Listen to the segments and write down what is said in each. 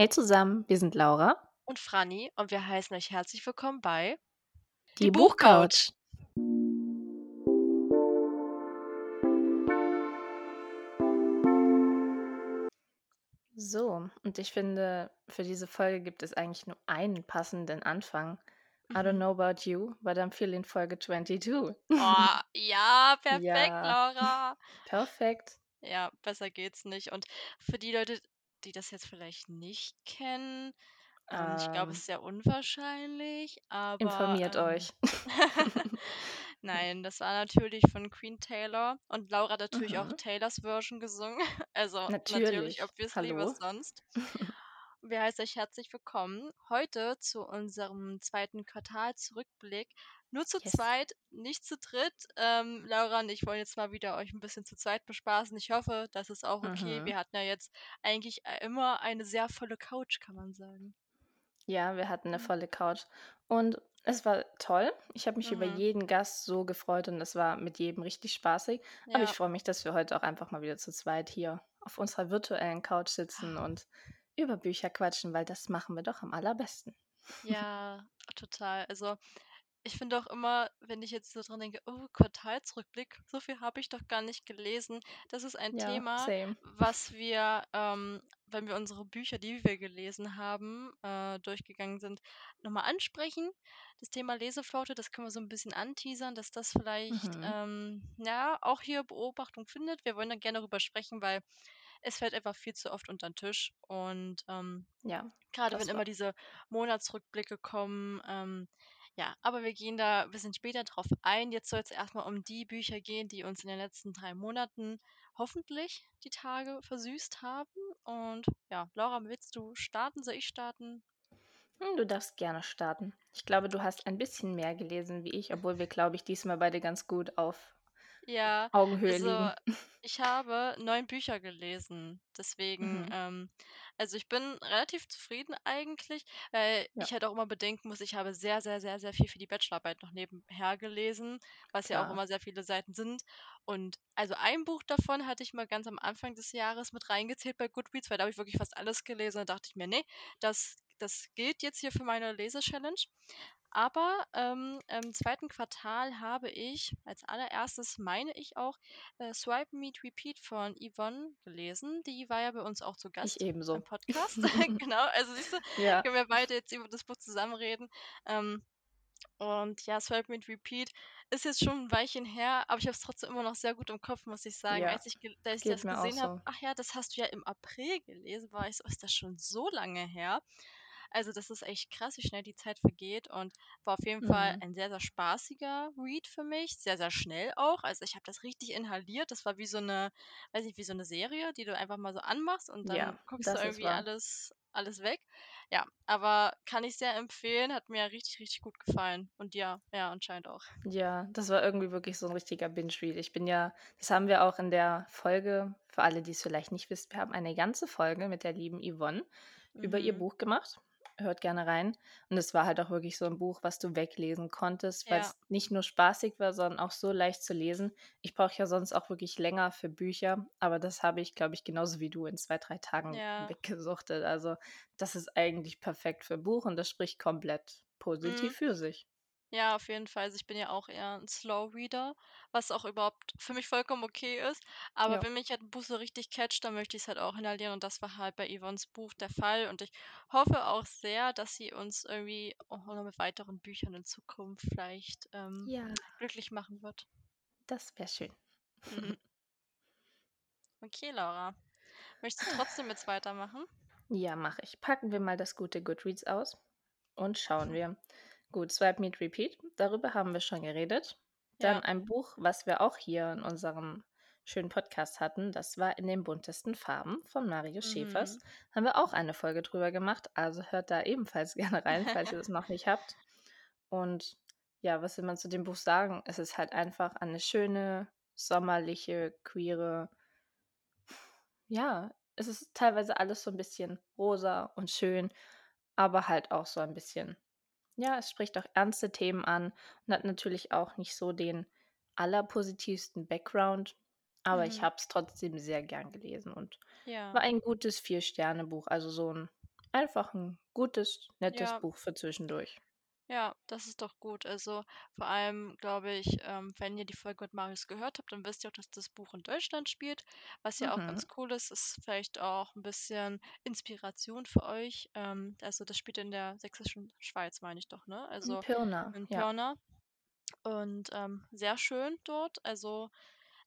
Hey zusammen, wir sind Laura. Und Franny und wir heißen euch herzlich willkommen bei Die, Die Buchcouch. So, und ich finde, für diese Folge gibt es eigentlich nur einen passenden Anfang. I don't mhm. know about you, but I'm feeling Folge 22. Oh, ja, perfekt, ja. Laura. Perfekt. Ja, besser geht's nicht. Und für die Leute, die das jetzt vielleicht nicht kennen, ähm, ich glaube, es ist sehr unwahrscheinlich, aber. Informiert ähm, euch. Nein, das war natürlich von Queen Taylor und Laura hat natürlich mhm. auch Taylors Version gesungen. Also natürlich, natürlich obviously, Hallo. was sonst. Wir heißen euch herzlich willkommen heute zu unserem zweiten Quartalsrückblick. Nur zu yes. zweit, nicht zu dritt. Ähm, Laura und ich wollen jetzt mal wieder euch ein bisschen zu zweit bespaßen. Ich hoffe, das ist auch okay. Mhm. Wir hatten ja jetzt eigentlich äh, immer eine sehr volle Couch, kann man sagen. Ja, wir hatten eine volle Couch. Und es war toll. Ich habe mich über mhm. jeden Gast so gefreut und es war mit jedem richtig spaßig. Aber ich freue mich, dass wir heute auch einfach mal wieder zu zweit hier auf unserer virtuellen Couch sitzen und über Bücher quatschen, weil das machen wir doch am allerbesten. Ja, total. Also ich finde auch immer, wenn ich jetzt so dran denke, oh, Quartalsrückblick, so viel habe ich doch gar nicht gelesen. Das ist ein Ja, Thema, same. was wir, ähm, wenn wir unsere Bücher, die wir gelesen haben, äh, durchgegangen sind, nochmal ansprechen. Das Thema Leseflaute, das können wir so ein bisschen anteasern, dass das vielleicht, Mhm. ähm, ja, auch hier Beobachtung findet. Wir wollen dann gerne darüber sprechen, weil es fällt einfach viel zu oft unter den Tisch. Und ähm, Ja, gerade wenn immer diese Monatsrückblicke kommen, ähm, ja, aber wir gehen da ein bisschen später drauf ein. Jetzt soll es erstmal um die Bücher gehen, die uns in den letzten drei Monaten hoffentlich die Tage versüßt haben. Und ja, Laura, willst du starten? Soll ich starten? Hm, du darfst gerne starten. Ich glaube, du hast ein bisschen mehr gelesen wie ich, obwohl wir, glaube ich, diesmal beide ganz gut auf ja, Augenhöhe also liegen. ich habe neun Bücher gelesen. Deswegen, Mhm. ähm, also ich bin relativ zufrieden eigentlich, weil Ja, ich halt auch immer bedenken muss, ich habe sehr, sehr, sehr, sehr viel für die Bachelorarbeit noch nebenher gelesen, was ja auch immer sehr viele Seiten sind. Und also ein Buch davon hatte ich mal ganz am Anfang des Jahres mit reingezählt bei Goodreads, weil da habe ich wirklich fast alles gelesen. Da dachte ich mir, nee, das, das gilt jetzt hier für meine Lese-Challenge. Aber ähm, im zweiten Quartal habe ich als allererstes, meine ich auch, äh, Swipe Meet Repeat von Yvonne gelesen. Die war ja bei uns auch zu Gast ich ebenso. im Podcast. genau, also siehst du, ja. können wir beide jetzt über das Buch zusammenreden. Ähm, und ja, Swipe Meet Repeat ist jetzt schon ein Weilchen her, aber ich habe es trotzdem immer noch sehr gut im Kopf, muss ich sagen. Ja, als ich, als ich das gesehen habe, so. ach ja, das hast du ja im April gelesen, war ich so, ist das schon so lange her? Also das ist echt krass, wie schnell die Zeit vergeht und war auf jeden Fall mhm. ein sehr, sehr spaßiger Read für mich. Sehr, sehr schnell auch. Also ich habe das richtig inhaliert. Das war wie so eine, weiß nicht, wie so eine Serie, die du einfach mal so anmachst und dann Ja, guckst du irgendwie alles, alles weg. Ja, aber kann ich sehr empfehlen. Hat mir richtig, richtig gut gefallen. Und ja, ja, anscheinend auch. Ja, das war irgendwie wirklich so ein richtiger Binge-Read. Ich bin ja, das haben wir auch in der Folge, für alle, die es vielleicht nicht wissen, wir haben eine ganze Folge mit der lieben Yvonne über ihr mhm. Buch gemacht hört gerne rein. Und es war halt auch wirklich so ein Buch, was du weglesen konntest, weil es nicht nur spaßig war, sondern auch so leicht zu lesen. Ich brauche ja sonst auch wirklich länger für Bücher, aber das habe ich, glaube ich, genauso wie du in zwei, drei Tagen ja. weggesuchtet. Also das ist eigentlich perfekt für Buch und das spricht komplett positiv mhm. für sich. Ja, auf jeden Fall. Also ich bin ja auch eher ein Slow Reader, was auch überhaupt für mich vollkommen okay ist. Aber Ja. wenn mich halt ein Buch so richtig catcht, dann möchte ich es halt auch inhalieren und das war halt bei Yvonnes Buch der Fall. Und ich hoffe auch sehr, dass sie uns irgendwie auch noch mit weiteren Büchern in Zukunft vielleicht ähm, Ja, glücklich machen wird. das wäre schön. Mhm. Okay, Laura. Möchtest du trotzdem jetzt weitermachen? Ja, mache ich. Packen wir mal das gute Goodreads aus und schauen wir. Gut, Swipe Meet Repeat, darüber haben wir schon geredet. Dann Ja. ein Buch, was wir auch hier in unserem schönen Podcast hatten, das war In den buntesten Farben von Marius Schäfers. Mhm. Haben wir auch eine Folge drüber gemacht, also hört da ebenfalls gerne rein, falls ihr es noch nicht habt. Und ja, was will man zu dem Buch sagen? Es ist halt einfach eine schöne, sommerliche, queere, ja, es ist teilweise alles so ein bisschen rosa und schön, aber halt auch so ein bisschen ja, es spricht auch ernste Themen an und hat natürlich auch nicht so den allerpositivsten Background, aber ich mhm. habe es trotzdem sehr gern gelesen und Ja. war ein gutes Vier-Sterne-Buch, also so ein einfach ein gutes, nettes Ja. Buch für zwischendurch. Ja, das ist doch gut. Also, vor allem glaube ich, ähm, wenn ihr die Folge mit Marius gehört habt, dann wisst ihr auch, dass das Buch in Deutschland spielt, was ja auch Mhm. ganz cool ist. Ist vielleicht auch ein bisschen Inspiration für euch. Ähm, also, das spielt in der sächsischen Schweiz, meine ich doch, ne? In Also, Pirna, in ja. Pirna und, ähm, sehr schön dort. Also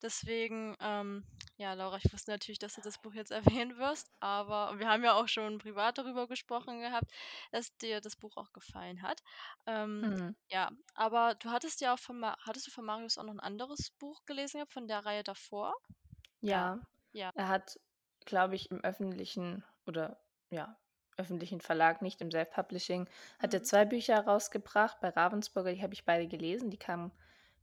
Deswegen, ähm, ja, Laura, ich wusste natürlich, dass du das Buch jetzt erwähnen wirst, aber wir haben ja auch schon privat darüber gesprochen gehabt, dass dir das Buch auch gefallen hat. Ähm, Mhm. ja, aber du hattest ja auch von hattest du von Marius auch noch ein anderes Buch gelesen von der Reihe davor? Ja, Ja, er hat, glaube ich, im öffentlichen oder ja, öffentlichen Verlag, nicht im Self-Publishing, hat er Mhm. 2 Bücher rausgebracht bei Ravensburger, die habe ich beide gelesen. Die kamen,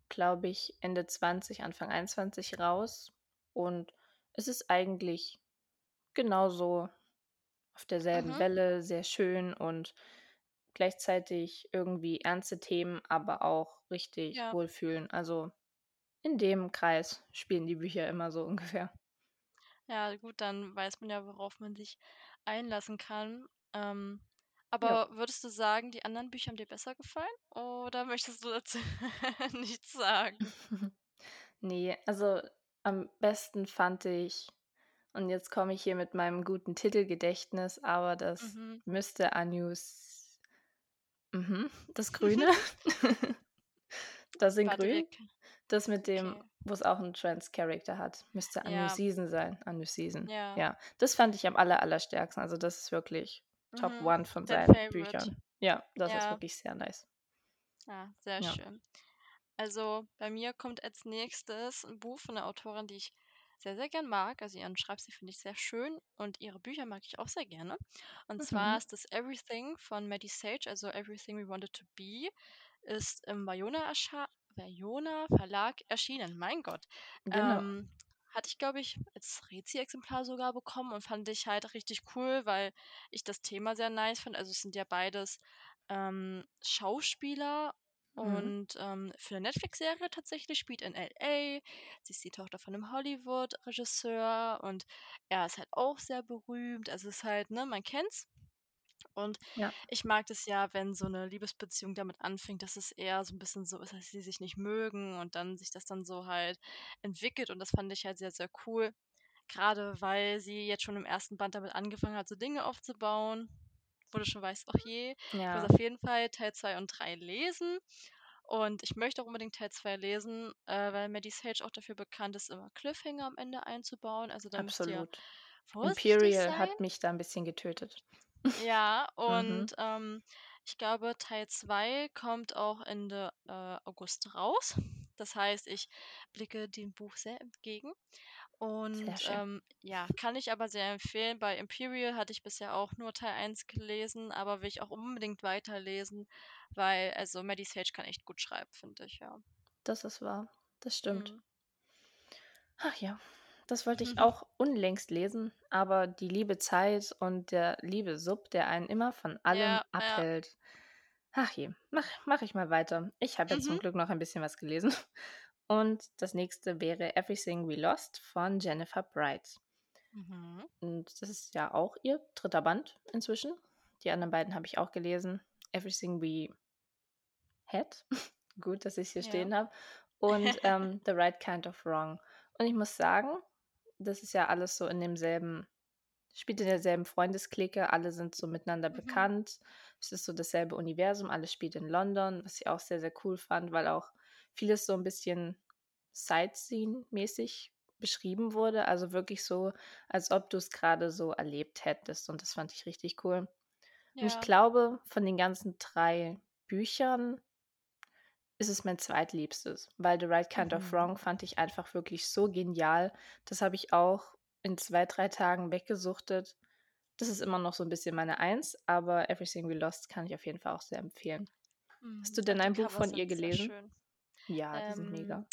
glaube ich, Ende 20, Anfang 21 raus und es ist eigentlich genauso auf derselben Mhm. Welle, sehr schön und gleichzeitig irgendwie ernste Themen, aber auch richtig Ja. wohlfühlen. Also, in dem Kreis spielen die Bücher immer so ungefähr. Ja, gut, dann weiß man ja, worauf man sich einlassen kann. Ähm, Aber würdest du sagen, die anderen Bücher haben dir besser gefallen oder möchtest du dazu nichts sagen? Ne, also, am besten fand ich und jetzt komme ich hier mit meinem guten Titelgedächtnis, aber das Mhm. müsste Anus mhm, das Grüne. Das in wir Grün. Das mit dem okay. wo es auch 'n Trans-Character hat. Müsste Ja, Anus-Season sein. Anus-Season. ja. Ja, das fand ich am aller allerstärksten. Also, das ist wirklich Top Mhm. One von seinen Favorite. Büchern. Ja, das ist Ja, wirklich sehr nice. ja, sehr Ja. schön. Also, bei mir kommt als Nächstes ein Buch von 'ner Autorin, die ich sehr, sehr gern mag. Also, ihren Schreibstil finde ich sehr schön und ihre Bücher mag ich auch sehr gerne. Und zwar Mhm. ist das „Everything“ von Maddie Sage, also „Everything We Wanted to Be“, ist im erscha Vajona Verlag erschienen. Mein Gott. Genau. Ähm, hatte ich, glaube ich, als Rezi-Exemplar sogar bekommen und fand ich halt richtig cool, weil ich das Thema sehr nice finde. Also, es sind ja beides, ähm, Schauspieler Mhm. und, ähm, für 'ne Netflix-Serie tatsächlich, spielt in LA. Sie ist die Tochter von 'nem Hollywood-Regisseur und er ist halt auch sehr berühmt. Also, es ist halt ne, man kennt's. Und Ja, ich mag das ja, wenn so 'ne Liebesbeziehung damit anfängt, dass es eher so 'n bisschen so ist, dass sie sich nicht mögen und dann sich das dann so halt entwickelt und das fand ich halt sehr, sehr cool. Grade weil sie jetzt schon im ersten Band damit angefangen hat, so Dinge aufzubauen, wo du schon weißt: „Ach je, ich muss ja, auf jeden Fall Teil 2 und 3 lesen.“ Und ich möchte auch unbedingt Teil 2 lesen, äh, weil Maddie Sage auch dafür bekannt ist, immer Cliffhanger am Ende einzubauen. Also, da müsst ihr absolut. vorsichtig Imperial sein. hat mich da 'n bisschen getötet. Ja, Mhm. und, ähm, ich glaube, Teil 2 kommt auch Ende, äh, August raus. Das heißt, ich blicke dem Buch sehr entgegen Sehr und, schön. ähm, ja, kann ich aber sehr empfehlen. Bei Imperial hatte ich bisher auch nur Teil 1 gelesen, aber will ich auch unbedingt weiterlesen, weil also, Maddie Sage kann echt gut schreiben, finde ich, ja. Das ist wahr. Das stimmt. Mhm. Ach ja, das wollte ich auch unlängst lesen, aber die liebe Zeit und der liebe Sub, der einen immer von allem Ja, ja. abhält. Ach je, mach mache ich mal weiter. Ich habe ja zum Mhm. Glück noch ein bisschen was gelesen. Und das nächste wäre Everything We Lost von Jennifer Bright. Mhm. Und das ist ja auch ihr dritter Band inzwischen. Die anderen beiden habe ich auch gelesen. Everything We Had. Gut, dass ich hier Ja. stehen habe. Und ähm, The Right Kind of Wrong. Und ich muss sagen, das ist ja alles so in demselben, spielt in derselben Freundesklicke, alle sind so miteinander Mhm. bekannt. Es ist so dasselbe Universum, alles spielt in London, was ich auch sehr, sehr cool fand, weil auch vieles so ein bisschen Sightseeing-mäßig beschrieben wurde. Also wirklich so, als ob du es gerade so erlebt hättest. Und das fand ich richtig cool. Und ich Ja. glaube, von den ganzen drei Büchern ist es mein zweitliebstes, weil „The Right Kind of Mhm. Wrong“ fand ich einfach wirklich so genial. Das habe ich auch in 2 3 Tagen weggesuchtet. Das ist immer noch so 'n bisschen meine Eins, aber „Everything We Lost“ kann ich auf jeden Fall auch sehr empfehlen. Hast Mhm. du Auch denn ein Buch von ihr sind sehr gelesen? schön. Ja, die sind Ähm, mega.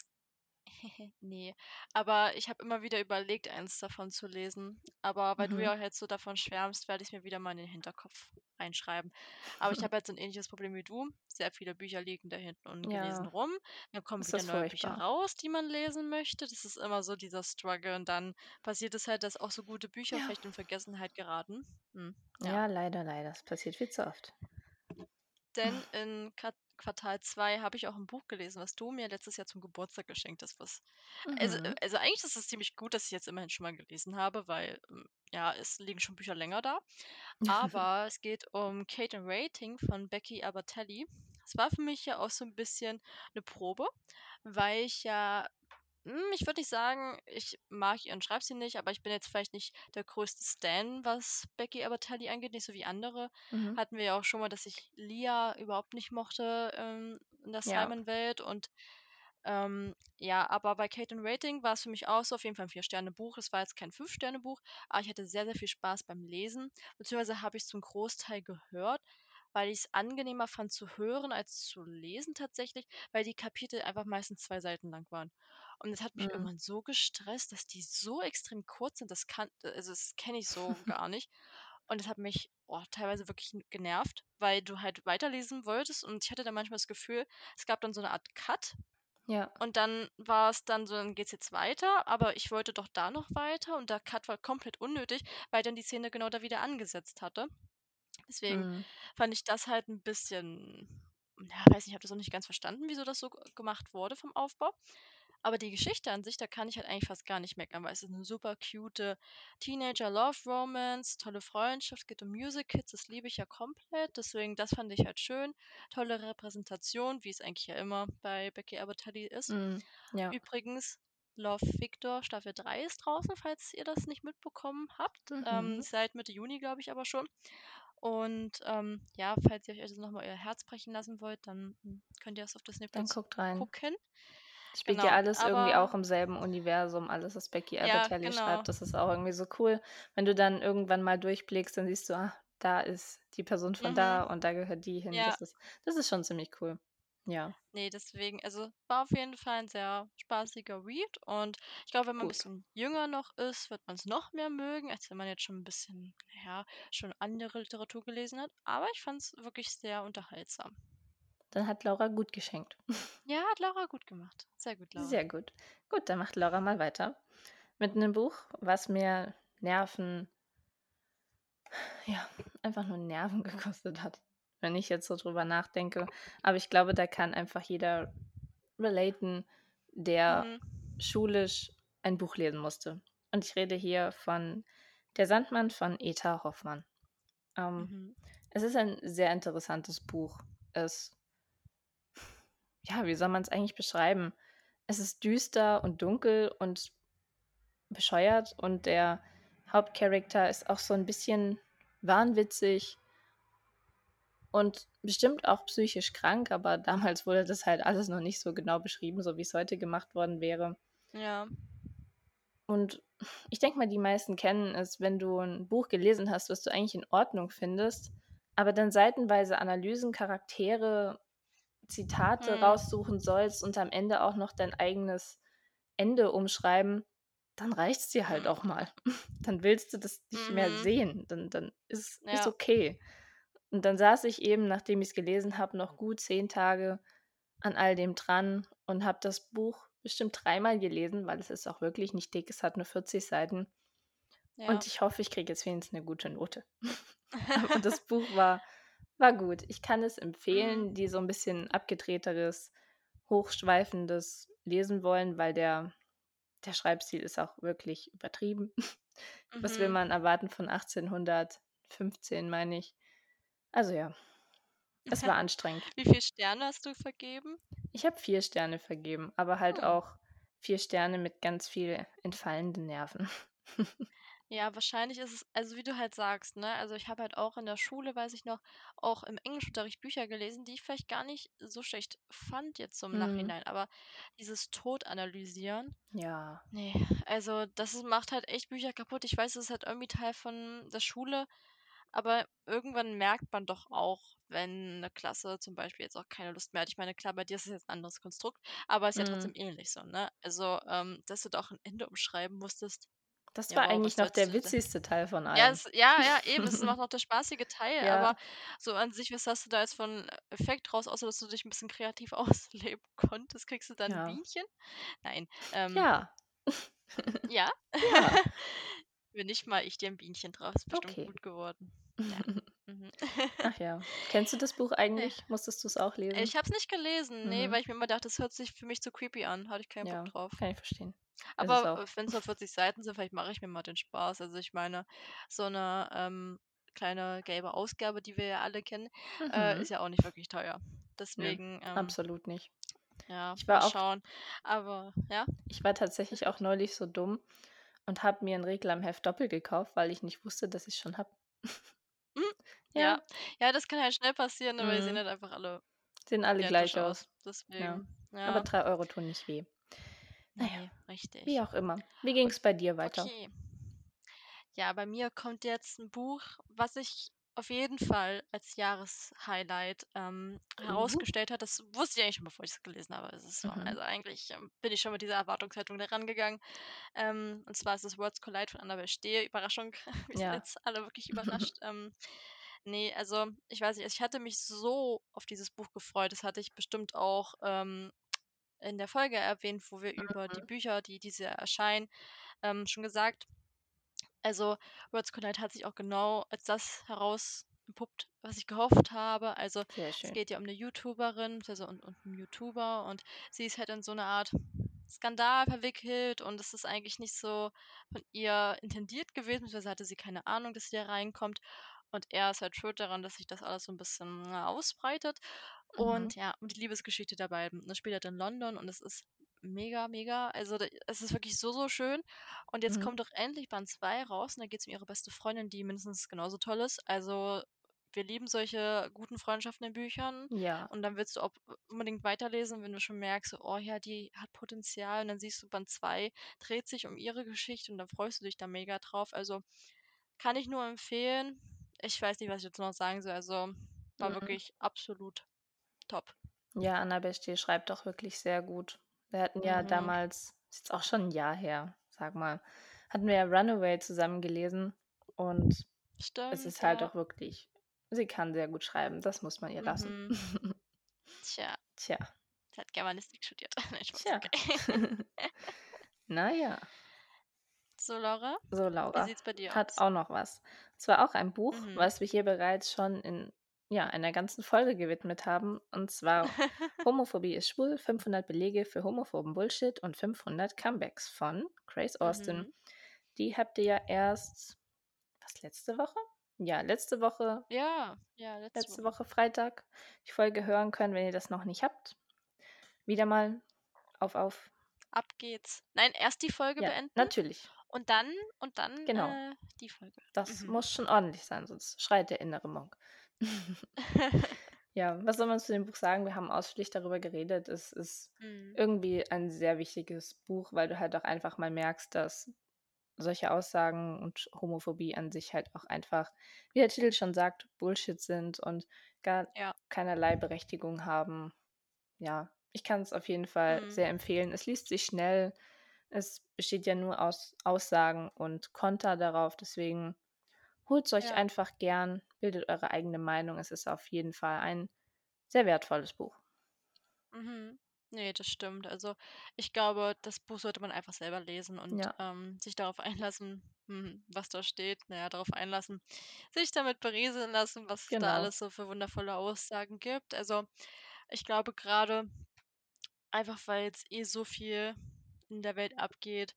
Ne, aber ich habe immer wieder überlegt, eins davon zu lesen. Aber weil du Mhm. ja jetzt so davon schwärmst, werde ich's mir wieder mal in den Hinterkopf reinschreiben. Aber ich habe halt so 'n ähnliches Problem wie du. Sehr viele Bücher liegen da hinten ungelesen Ja. rum. Dann kommen Das wieder ist neue Bücher furchtbar. raus, die man lesen möchte. Das ist immer so dieser Struggle und dann passiert es halt, dass auch so gute Bücher Ja. vielleicht in Vergessenheit geraten. Mhm, ja. Ja, leider, leider. Das passiert viel zu oft. Denn in Quat Quartal 2 habe ich auch 'n Buch gelesen, was du mir letztes Jahr zum Geburtstag geschenkt hast, was also Mhm. also eigentlich ist es ziemlich gut, dass ich's jetzt immerhin schon mal gelesen habe, weil, hm, ja, es liegen schon Bücher länger da. Aber es geht um „Kate and Rating“ von Becky Albertalli. Es war für mich ja auch so 'n bisschen 'ne Probe, weil ich ja hm, ich würde nicht sagen, ich mag ihren Schreibstil nicht, aber ich bin jetzt vielleicht nicht der größte Stan, was Becky Albertalli angeht, nicht so wie andere. Mhm. Hatten wir ja auch schon mal, dass ich Lia überhaupt nicht mochte, ähm, in der Ja. Simon-Welt und, ähm, ja, aber bei „Kate and Rating“ war's für mich auch so auf jeden Fall 'n Vier-Sterne-Buch. Es war jetzt kein Fünf-Sterne-Buch, aber ich hatte sehr, sehr viel Spaß beim Lesen, beziehungsweise habe ich's zum Großteil gehört, weil ich's angenehmer fand zu hören als zu lesen tatsächlich, weil die Kapitel einfach meistens 2 Seiten lang waren. Und das hat mich Mhm. irgendwann so gestresst, dass die so extrem kurz sind, das kann also das kenne ich so gar nicht. Und das hat mich, oh, teilweise wirklich genervt, weil du halt weiterlesen wolltest und ich hatte dann manchmal das Gefühl, es gab dann so 'ne Art Cut Ja. und dann war's dann so: „Dann geht's jetzt weiter“, aber ich wollte doch da noch weiter und der Cut war komplett unnötig, weil dann die Szene genau da wieder angesetzt hatte. Deswegen Mhm. fand ich das halt 'n bisschen ja, weiß nicht, ich habe das auch nicht ganz verstanden, wieso das so gemacht wurde vom Aufbau. Aber die Geschichte an sich, da kann ich halt eigentlich fast gar nicht meckern, weil es ist 'ne super cute Teenager-Love-Romance, tolle Freundschaft, geht um Musicals, das liebe ich ja komplett, deswegen das fand ich halt schön. Tolle Repräsentation, wie es eigentlich ja immer bei Becky Albertalli ist. Mhm. Ja. Übrigens, „Love, Victor“ Staffel 3 ist draußen, falls ihr das nicht mitbekommen habt. Ähm, Mhm. seit Mitte Juni, glaube ich, aber schon. Und, ähm, ja, falls ihr euch also noch mal euer Herz brechen lassen wollt, dann, hm, könnt ihr das auf Disney+ Dann guckt rein. gucken. Spielt ja Genau, alles irgendwie auch im selben Universum, alles, was Becky Ja, Albertalli genau. schreibt. Das ist auch irgendwie so cool. Wenn du dann irgendwann mal durchblickst, dann siehst du: „Ah, da ist die Person von da Mhm. und da gehört die hin.“ Ja. Das ist das ist schon ziemlich cool. Ja. Ne, deswegen also war auf jeden Fall 'n sehr spaßiger Read und ich glaube, wenn man Gut. bisschen jünger noch ist, wird man's noch mehr mögen, als wenn man jetzt schon 'n bisschen, ja, schon andere Literatur gelesen hat. Aber ich fand's wirklich sehr unterhaltsam. Dann hat Laura gut geschenkt. Ja, hat Laura gut gemacht. Sehr gut, Laura. Sehr gut. Gut, dann macht Laura mal weiter mit 'nem Buch, was mir Nerven ja, einfach nur Nerven gekostet hat, wenn ich jetzt so drüber nachdenke. Aber ich glaube, da kann einfach jeder relaten, der Mhm. schulisch ein Buch lesen musste. Und ich rede hier von „Der Sandmann“ von Eta Hoffmann. Ähm, Mhm. es ist ein sehr interessantes Buch. Es ja, wie soll man's eigentlich beschreiben? Es ist düster und dunkel und bescheuert und der Hauptcharacter ist auch so 'n bisschen wahnwitzig und bestimmt auch psychisch krank, aber damals wurde das halt alles noch nicht so genau beschrieben, so wie's heute gemacht worden wäre. Ja. Und ich denke mal, die meisten kennen es, wenn du 'n Buch gelesen hast, was du eigentlich in Ordnung findest, aber dann seitenweise Analysen, Charaktere, Zitate Mhm. raussuchen sollst und am Ende auch noch dein eigenes Ende umschreiben, dann reicht's dir halt auch mal. Dann willst du das nicht mehr Mhm. sehen. Dann dann ist ist Ja. okay. Und dann saß ich eben, nachdem ich's gelesen habe, noch gut 10 Tage an all dem dran und habe das Buch bestimmt dreimal gelesen, weil es ist auch wirklich nicht dick, es hat nur 40 Seiten. Ja. Und ich hoffe, ich kriege jetzt wenigstens 'ne gute Note. Aber das Buch war war gut. Ich kann es Mhm. empfehlen, die so 'n bisschen abgedrehteres, hochschweifendes lesen wollen, weil der der Schreibstil ist auch wirklich übertrieben. Was will Mhm. man erwarten von 1815, meine ich. Also ja, es war anstrengend. Wie viel Sterne hast du vergeben? Ich habe 4 Sterne vergeben, aber halt Oh. auch 4 Sterne mit ganz viel entfallenden Nerven. Ja, wahrscheinlich ist es also wie du halt sagst, ne? Also, ich habe halt auch in der Schule, weiß ich noch, auch im Englischunterricht Bücher gelesen, die ich vielleicht gar nicht so schlecht fand jetzt im Mhm. Nachhinein, aber dieses Totanalysieren, Ja. ne, also das macht halt echt Bücher kaputt. Ich weiß, das ist halt irgendwie Teil von der Schule, aber irgendwann merkt man doch auch, wenn eine Klasse zum Beispiel jetzt auch keine Lust mehr hat. Ich meine, klar, bei dir ist es jetzt ein anderes Konstrukt, aber ist ja trotzdem Mhm. ähnlich so, ne? Also, ähm, dass du da auch 'n Ende umschreiben musstest. Das Ja, war wow, eigentlich noch der du witzigste Teil von ja, allem. es ja, ja, eben, es macht noch der spaßige Teil, aber Ja, so an sich, was hast du da jetzt von Effekt raus, außer dass du dich 'n bisschen kreativ ausleben konntest? Kriegst du dann ja, Bienchen? Nein, ähm, ja, ja? ja, Wenn nicht, mal ich dir 'n Bienchen drauf, ist bestimmt okay. gut geworden. Ja. Mhm. Ach ja. Kennst du das Buch Ja. eigentlich? Musstest du's auch lesen? Ich habe es nicht gelesen, ne, Mhm. weil ich mir immer dachte, das hört sich für mich zu creepy an, hatte ich keinen Bock Ja, drauf. kann ich verstehen. Ist es Aber, auch. äh, wenn's nur 40 Seiten sind, vielleicht mache ich mir mal den Spaß. Also, ich meine, so 'ne, ähm, kleine gelbe Ausgabe, die wir ja alle kennen, äh, Mhm. ist ja auch nicht wirklich teuer. Deswegen, ähm, absolut nicht. ja, Ich mal war auch schauen. Aber ja, ich war tatsächlich auch neulich so dumm und habe mir 'n Reklamheft doppelt gekauft, weil ich nicht wusste, dass ich's schon habe. Mhm. Ja, Ja. Ja, das kann halt schnell passieren, ne, weil die sehen mhm. halt einfach alle Sehen alle identisch gleich aus. aus. Ja. Deswegen, Aber ja. 3 Euro tun nicht weh. Na ja, Ne, wie richtig. auch immer. Wie ging's bei dir weiter? Okay. Ja, bei mir kommt jetzt ein Buch, was sich auf jeden Fall als Jahreshighlight, ähm, Uh, herausgestellt hat. Das wusste ich eigentlich schon, bevor ich es gelesen habe. Es ist so mhm. also, eigentlich, ähm, bin ich schon mit dieser Erwartungshaltung da rangegangen. Ähm, und zwar ist es „Worlds Collide“ von Annabel Stehl. Überraschung, wir sind Ja. jetzt alle wirklich überrascht. Ähm, ne, also, ich weiß nicht, also, ich hatte mich so auf dieses Buch gefreut. Das hatte ich bestimmt auch, ähm, in der Folge erwähnt, wo wir über die Mhm. Bücher, die dieses Jahr erscheinen, ähm, schon gesagt. Also, Worlds Collide hat sich auch genau als das herausgepuppt, was ich gehofft habe. Also, es geht ja um 'ne YouTuberin, also und und 'n YouTuber und sie ist halt in so 'ne Art Skandal verwickelt und es ist eigentlich nicht so von ihr intendiert gewesen, beziehungsweise hatte sie keine Ahnung, dass sie da reinkommt. Und er ist halt schuld daran, dass sich das alles so 'n bisschen, na, Mhm. Und ja, um die Liebesgeschichte der beiden. Das spielt halt in London und es ist mega, mega. Also, es ist wirklich so, so schön. Und jetzt Mhm. kommt doch endlich Band 2 raus und da geht's um ihre beste Freundin, die mindestens genauso toll ist. Also, wir lieben solche guten Freundschaften in Büchern Ja. und dann willst du auch unbedingt weiterlesen, wenn du schon merkst, „Oh ja, die hat Potenzial“ und dann siehst du, Band 2 dreht sich um ihre Geschichte und dann freust du dich da mega drauf. Also, kann ich nur empfehlen. Ich weiß nicht, was ich jetzt noch sagen soll. Also, war Mhm. wirklich absolut top. Ja, Annabel Steele schreibt auch wirklich sehr gut. Wir hatten ja Mhm. damals ist jetzt auch schon 'n Jahr her, sag mal, hatten wir ja Runaway zusammen gelesen und es Stimmt, ist halt ja. auch wirklich sie kann sehr gut schreiben, das muss man ihr lassen. Mhm. Tja, Tja, sie hat Germanistik studiert. Nein, tja. okay. Na ja. So, Laura, So, wie Laura sieht's bei dir hat aus? auch noch was. Und zwar auch ein Buch, Mhm. was wir hier bereits schon in, ja, einer ganzen Folge gewidmet haben. Und zwar Homophobie ist schwul, 500 Belege für homophoben Bullshit und 500 Comebacks von Grace Austin. Mhm. Die habt ihr ja erst, was, letzte Woche? Ja, letzte Woche, Ja, ja, letzte letzte Woche. Woche Freitag die Folge hören können, wenn ihr das noch nicht habt. Wieder mal auf, auf. Ab geht's. Nein, erst die Folge Ja, beenden natürlich. und dann und dann, Genau. äh, die Folge. Das Mhm. muss schon ordentlich sein, sonst schreit der innere Monk. Ja, was soll man zu dem Buch sagen? Wir haben ausführlich darüber geredet. Es ist Mhm. irgendwie ein sehr wichtiges Buch, weil du halt auch einfach mal merkst, dass solche Aussagen und Homophobie an sich halt auch einfach, wie der Titel schon sagt, Bullshit sind und gar Ja. keinerlei Berechtigung haben. Ja, ich kann es auf jeden Fall Mhm. sehr empfehlen. Es liest sich schnell. Es besteht ja nur aus Aussagen und Konter darauf. Deswegen Holt's euch Ja. einfach gern, bildet eure eigene Meinung. Es ist auf jeden Fall ein sehr wertvolles Buch. Mhm. Ne, das stimmt. Also, ich glaube, das Buch sollte man einfach selber lesen und, Ja, ähm, sich darauf einlassen, mhm, was da steht. Na ja, darauf einlassen, sich damit berieseln lassen, was es da genau. alles so für wundervolle Aussagen gibt. Also, ich glaube grade einfach, weil jetzt eh so viel in der Welt abgeht,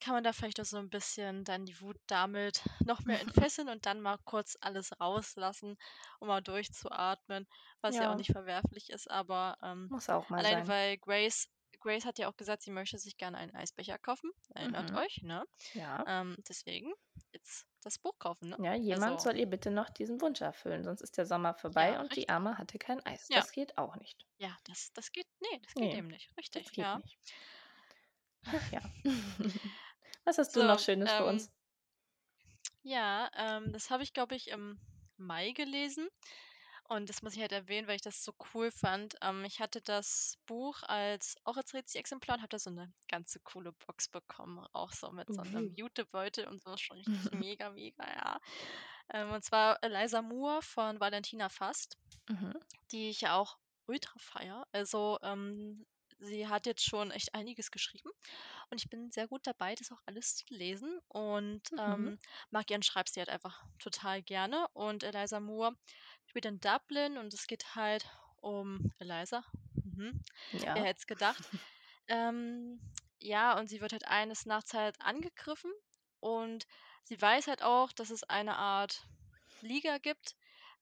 kann man da vielleicht auch so 'n bisschen dann die Wut damit noch mehr entfesseln und dann mal kurz alles rauslassen, um mal durchzuatmen, was ja auch Ja, nicht verwerflich ist. Aber, ähm, muss auch mal alleine sein. weil Grace Grace hat ja auch gesagt, sie möchte sich gerne einen Eisbecher kaufen. Erinnert Mhm. euch, ne? Ja. Ähm, deswegen jetzt das Buch kaufen, ne? Ja, jemand Also, soll ihr bitte noch diesen Wunsch erfüllen, sonst ist der Sommer vorbei ja, und die richtig. Arme hatte kein Eis. Ja, Das geht auch nicht. ja, das das geht ne, das geht Ne, eben nicht. Richtig, ja. nicht. Ach ja. Was hast du noch So, Schönes für ähm uns? Ja, ähm, das habe ich, glaube ich, im Mai gelesen. Und das muss ich halt erwähnen, weil ich das so cool fand. Ähm, ich hatte das Buch als auch als Rezi-Exemplar und habe da so eine ganze coole Box bekommen, auch so mit so einem. Jutebeutel und so, schon richtig mega, mega, ja. Ähm, und zwar Eliza Moore von Valentina Fast, Mhm. die ich ja auch ultra feiere. Also, ähm, sie hat jetzt schon echt einiges geschrieben und ich bin sehr gut dabei, das auch alles zu lesen und, Mhm. ähm, mag ihren Schreibstil halt einfach total gerne. Und Eliza Moore spielt in Dublin und es geht halt um Eliza. Mhm. Wer Ja. hätte es gedacht? Ähm, ja, und sie wird halt eines Nachts halt angegriffen und sie weiß halt auch, dass es eine Art Liga gibt,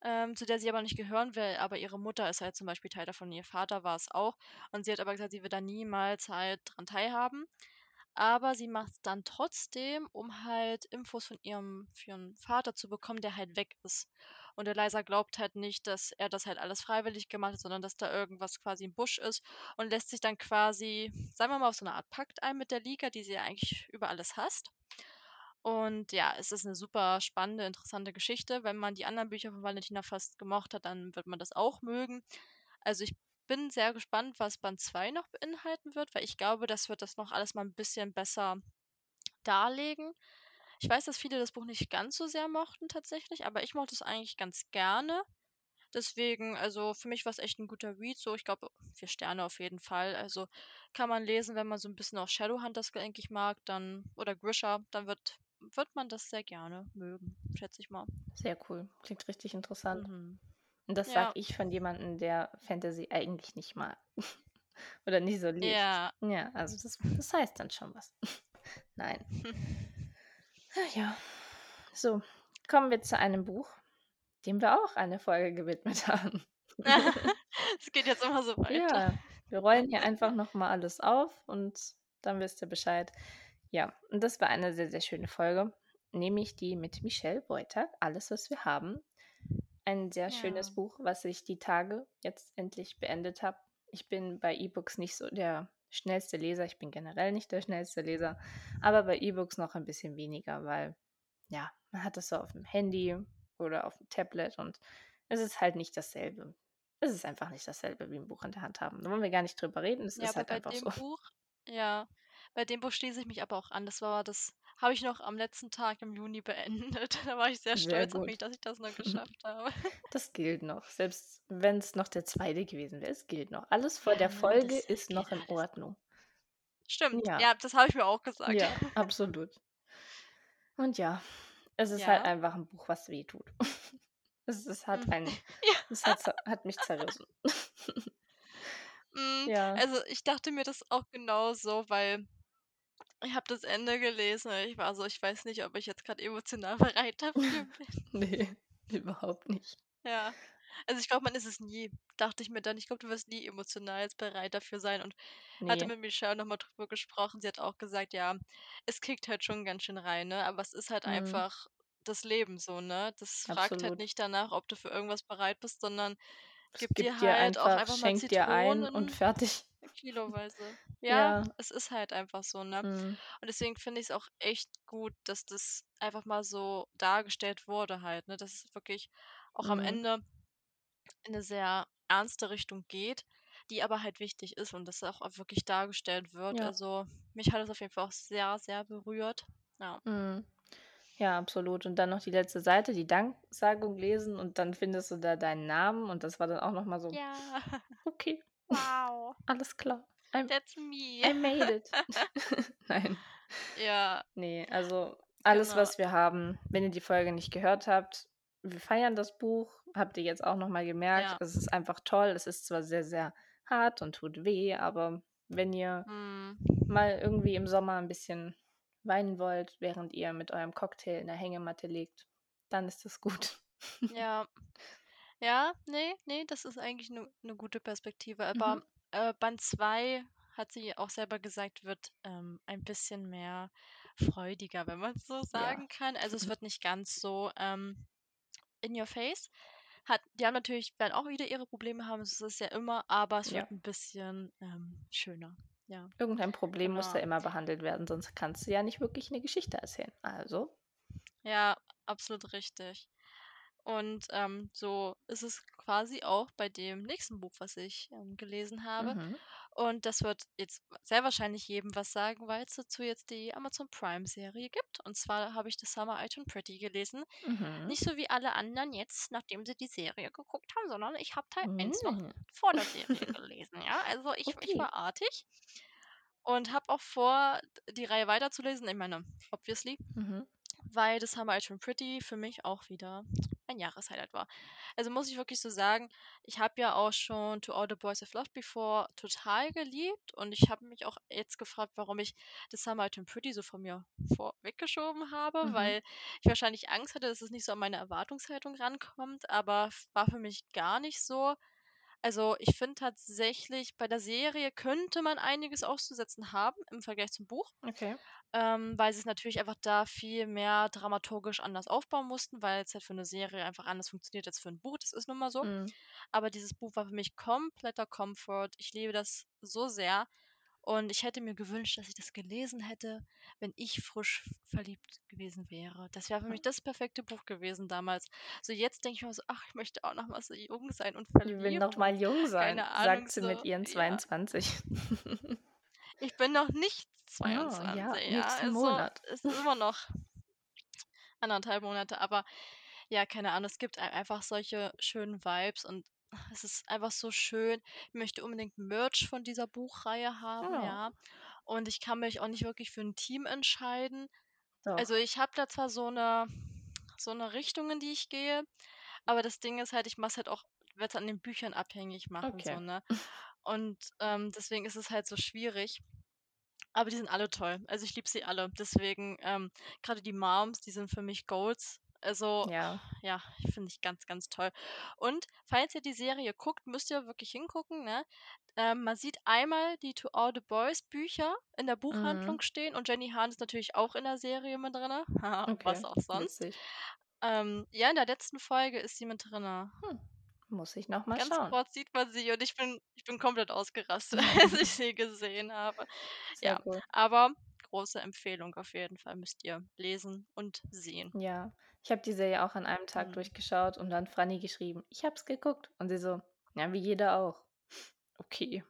ähm, zu der sie aber nicht gehören will, aber ihre Mutter ist halt zum Beispiel Teil davon, ihr Vater war es auch und sie hat aber gesagt, sie wird da niemals halt dran teilhaben. Aber sie macht's dann trotzdem, um halt Infos von ihrem für ihren Vater zu bekommen, der halt weg ist. Und Eliza glaubt halt nicht, dass er das halt alles freiwillig gemacht hat, sondern dass da irgendwas quasi im Busch ist und lässt sich dann quasi, sagen wir mal, auf so eine Art Pakt ein mit der Liga, die sie ja eigentlich über alles hasst. Und ja, es ist eine super spannende, interessante Geschichte. Wenn man die anderen Bücher von Valentina Fast gemocht hat, dann wird man das auch mögen. Also, ich bin sehr gespannt, was Band 2 noch beinhalten wird, weil ich glaube, das wird das noch alles mal ein bisschen besser darlegen. Ich weiß, dass viele das Buch nicht ganz so sehr mochten tatsächlich, aber ich mochte es eigentlich ganz gerne. Deswegen, also für mich war es echt ein guter Read. So, ich glaube, vier Sterne auf jeden Fall. Also kann man lesen, wenn man so ein bisschen auch Shadowhunters, denke ich, mag, dann oder Grisha, dann wird, wird man das sehr gerne mögen, schätze ich mal. Sehr cool. Klingt richtig interessant. Mhm. Und das Ja. sage ich von jemandem, der Fantasy eigentlich nicht mag. Oder nicht so liest. Ja. Ja, also das, das heißt dann schon was. Nein. Ja. So, kommen wir zu einem Buch, dem wir auch eine Folge gewidmet haben. Es geht jetzt immer so weiter. Ja, wir rollen hier einfach nochmal alles auf und dann wisst ihr Bescheid. Ja, und das war eine sehr, sehr schöne Folge, nämlich die mit Michelle Beuter, Alles, was wir haben. Ein sehr schönes Ja. Buch, was ich die Tage jetzt endlich beendet habe. Ich bin bei E-Books nicht so der schnellste Leser, ich bin generell nicht der schnellste Leser, aber bei E-Books noch ein bisschen weniger, weil ja, man hat das so auf dem Handy oder auf dem Tablet und es ist halt nicht dasselbe. Es ist einfach nicht dasselbe wie ein Buch in der Hand haben. Da wollen wir gar nicht drüber reden, es Ja, ist halt einfach so. Buch, ja, bei dem Buch schließe ich mich aber auch an. Das war das, habe ich noch am letzten Tag im Juni beendet. Da war ich sehr Sehr stolz auf gut. mich, dass ich das noch geschafft habe. Das gilt noch. Selbst wenn es noch der zweite gewesen wäre, es gilt noch. Alles vor Ja, der ne, Folge ist noch in alles. Ordnung. Stimmt, Ja. ja, das habe ich mir auch gesagt. Ja, absolut. Und ja, es ist halt Ja. einfach ein Buch, was weh tut. Es, es hat Mhm. einen, Ja. es hat, hat mich zerrissen. Mm, Ja. Also ich dachte mir das auch genauso, weil ich habe das Ende gelesen. und Ich war so, ich weiß nicht, ob ich jetzt gerade emotional bereit dafür bin. Nee, überhaupt nicht. Ja. Also ich glaube, man ist es nie, dachte ich mir dann. Ich glaube, du wirst nie emotional jetzt bereit dafür sein. Und hatte Nee, mit Michelle nochmal drüber gesprochen. Sie hat auch gesagt, ja, es kickt halt schon ganz schön rein, ne? Aber es ist halt Mhm. einfach das Leben so, ne? Das fragt halt absolut. nicht danach, ob du für irgendwas bereit bist, sondern Es gibt gibt dir halt auch einfach, einfach mal schenkt dir ein und Zitronen fertig. Kiloweise. Ja, Ja. es ist halt einfach so, ne? Mhm. Und deswegen finde ich es auch echt gut, dass das einfach mal so dargestellt wurde halt, ne? Dass es wirklich auch am Mhm. Ende in eine sehr ernste Richtung geht, die aber halt wichtig ist und das auch wirklich dargestellt wird. Ja. Also, mich hat es auf jeden Fall auch sehr, sehr berührt. Ja. Mhm. Ja, absolut. Und dann noch die letzte Seite, die Danksagung lesen und dann findest du da deinen Namen und das war dann auch nochmal so, Ja. okay, Wow. alles klar. I, That's me. I made it. Nein, Ja, nee, also alles, Genau. was wir haben, wenn ihr die Folge nicht gehört habt, wir feiern das Buch, habt ihr jetzt auch nochmal gemerkt. Ja. Es ist einfach toll. Es ist zwar sehr, sehr hart und tut weh, aber wenn ihr mm, mal irgendwie im Sommer ein bisschen weinen wollt, während ihr mit eurem Cocktail in der Hängematte liegt, dann ist das gut. ja. Ja, nee, nee, das ist eigentlich eine ne gute Perspektive. Mhm. Aber äh, Band 2, hat sie auch selber gesagt, wird ähm, ein bisschen mehr freudiger, wenn man es so sagen kann. Also es wird nicht ganz so ähm, in your face. Hat, die haben natürlich, werden auch wieder ihre Probleme haben, das ist ja immer, aber es Ja. wird ein bisschen ähm, schöner. Ja. Irgendein Problem muss da Genau. immer behandelt werden, sonst kannst du ja nicht wirklich eine Geschichte erzählen. Also, Ja, absolut richtig. Und ähm, so ist es quasi auch bei dem nächsten Buch, was ich ähm, gelesen habe. Mhm. Und das wird jetzt sehr wahrscheinlich jedem was sagen, weil es dazu jetzt die Amazon Prime-Serie gibt. Und zwar habe ich The Summer I Turned Pretty gelesen. Mhm. Nicht so wie alle anderen jetzt, nachdem sie die Serie geguckt haben, sondern ich habe Teil 1 noch Mhm. vor der Serie gelesen. Ja, also ich, ich Okay. war artig und habe auch vor, die Reihe weiterzulesen. Ich meine, obviously, Mhm. weil das Summer I Turned Pretty für mich auch wieder ein Jahreshighlight war. Also muss ich wirklich so sagen, ich habe ja auch schon To All the Boys I've Loved Before total geliebt und ich habe mich auch jetzt gefragt, warum ich das Summer I Turned Pretty so von mir vorweggeschoben habe, Mhm. weil ich wahrscheinlich Angst hatte, dass es nicht so an meine Erwartungshaltung rankommt, aber war für mich gar nicht so. Also ich finde tatsächlich, bei der Serie könnte man einiges auszusetzen haben im Vergleich zum Buch Okay. ähm, weil sie es natürlich einfach da viel mehr dramaturgisch anders aufbauen mussten, weil es halt für eine Serie einfach anders funktioniert als für ein Buch. Das ist nun mal so. Mhm. Aber dieses Buch war für mich kompletter Comfort. Ich liebe das so sehr. Und ich hätte mir gewünscht, dass ich das gelesen hätte, wenn ich frisch verliebt gewesen wäre. Das wäre für mich das perfekte Buch gewesen damals. So jetzt denke ich mir so, ach, ich möchte auch noch mal so jung sein und Ich will verliebt noch mal jung sein, Ahnung sagt sie so. mit ihren Ja, 22. ich bin noch nicht Oh, ja, 22, ja. nächsten Also Monat. es ist immer noch anderthalb Monate, aber ja, keine Ahnung, es gibt ei- einfach solche schönen Vibes und es ist einfach so schön. Ich möchte unbedingt Merch von dieser Buchreihe haben, Ja, ja. Und ich kann mich auch nicht wirklich für ein Team entscheiden. doch. Also ich habe da zwar so eine, so eine Richtung, in die ich gehe, aber das Ding ist halt, ich mache es halt auch, werde es an den Büchern abhängig machen, so, Okay. ne? Und ähm, deswegen ist es halt so schwierig. Aber die sind alle toll. Also ich liebe sie alle. Deswegen, ähm, gerade die Moms, die sind für mich Goals. Also, Ja. ja, finde ich ganz, ganz toll. Und falls ihr die Serie guckt, müsst ihr wirklich hingucken, ne? Ähm, man sieht einmal die To All the Boys Bücher in der Buchhandlung Mhm. stehen und Jenny Han ist natürlich auch in der Serie mit drin. Okay. Was auch sonst. Ähm, ja, in der letzten Folge ist sie mit drin. Hm. Muss ich noch mal Ganz schauen. kurz sieht man sie und ich bin, ich bin komplett ausgerastet, als ich sie gesehen habe. Sehr Ja, cool. aber große Empfehlung auf jeden Fall müsst ihr lesen und sehen. Ja. Ich habe die Serie auch an einem Tag Mhm. durchgeschaut und dann Franny geschrieben: „Ich habe es geguckt.“ Und sie so: „Ja, wie jeder auch.“ Okay.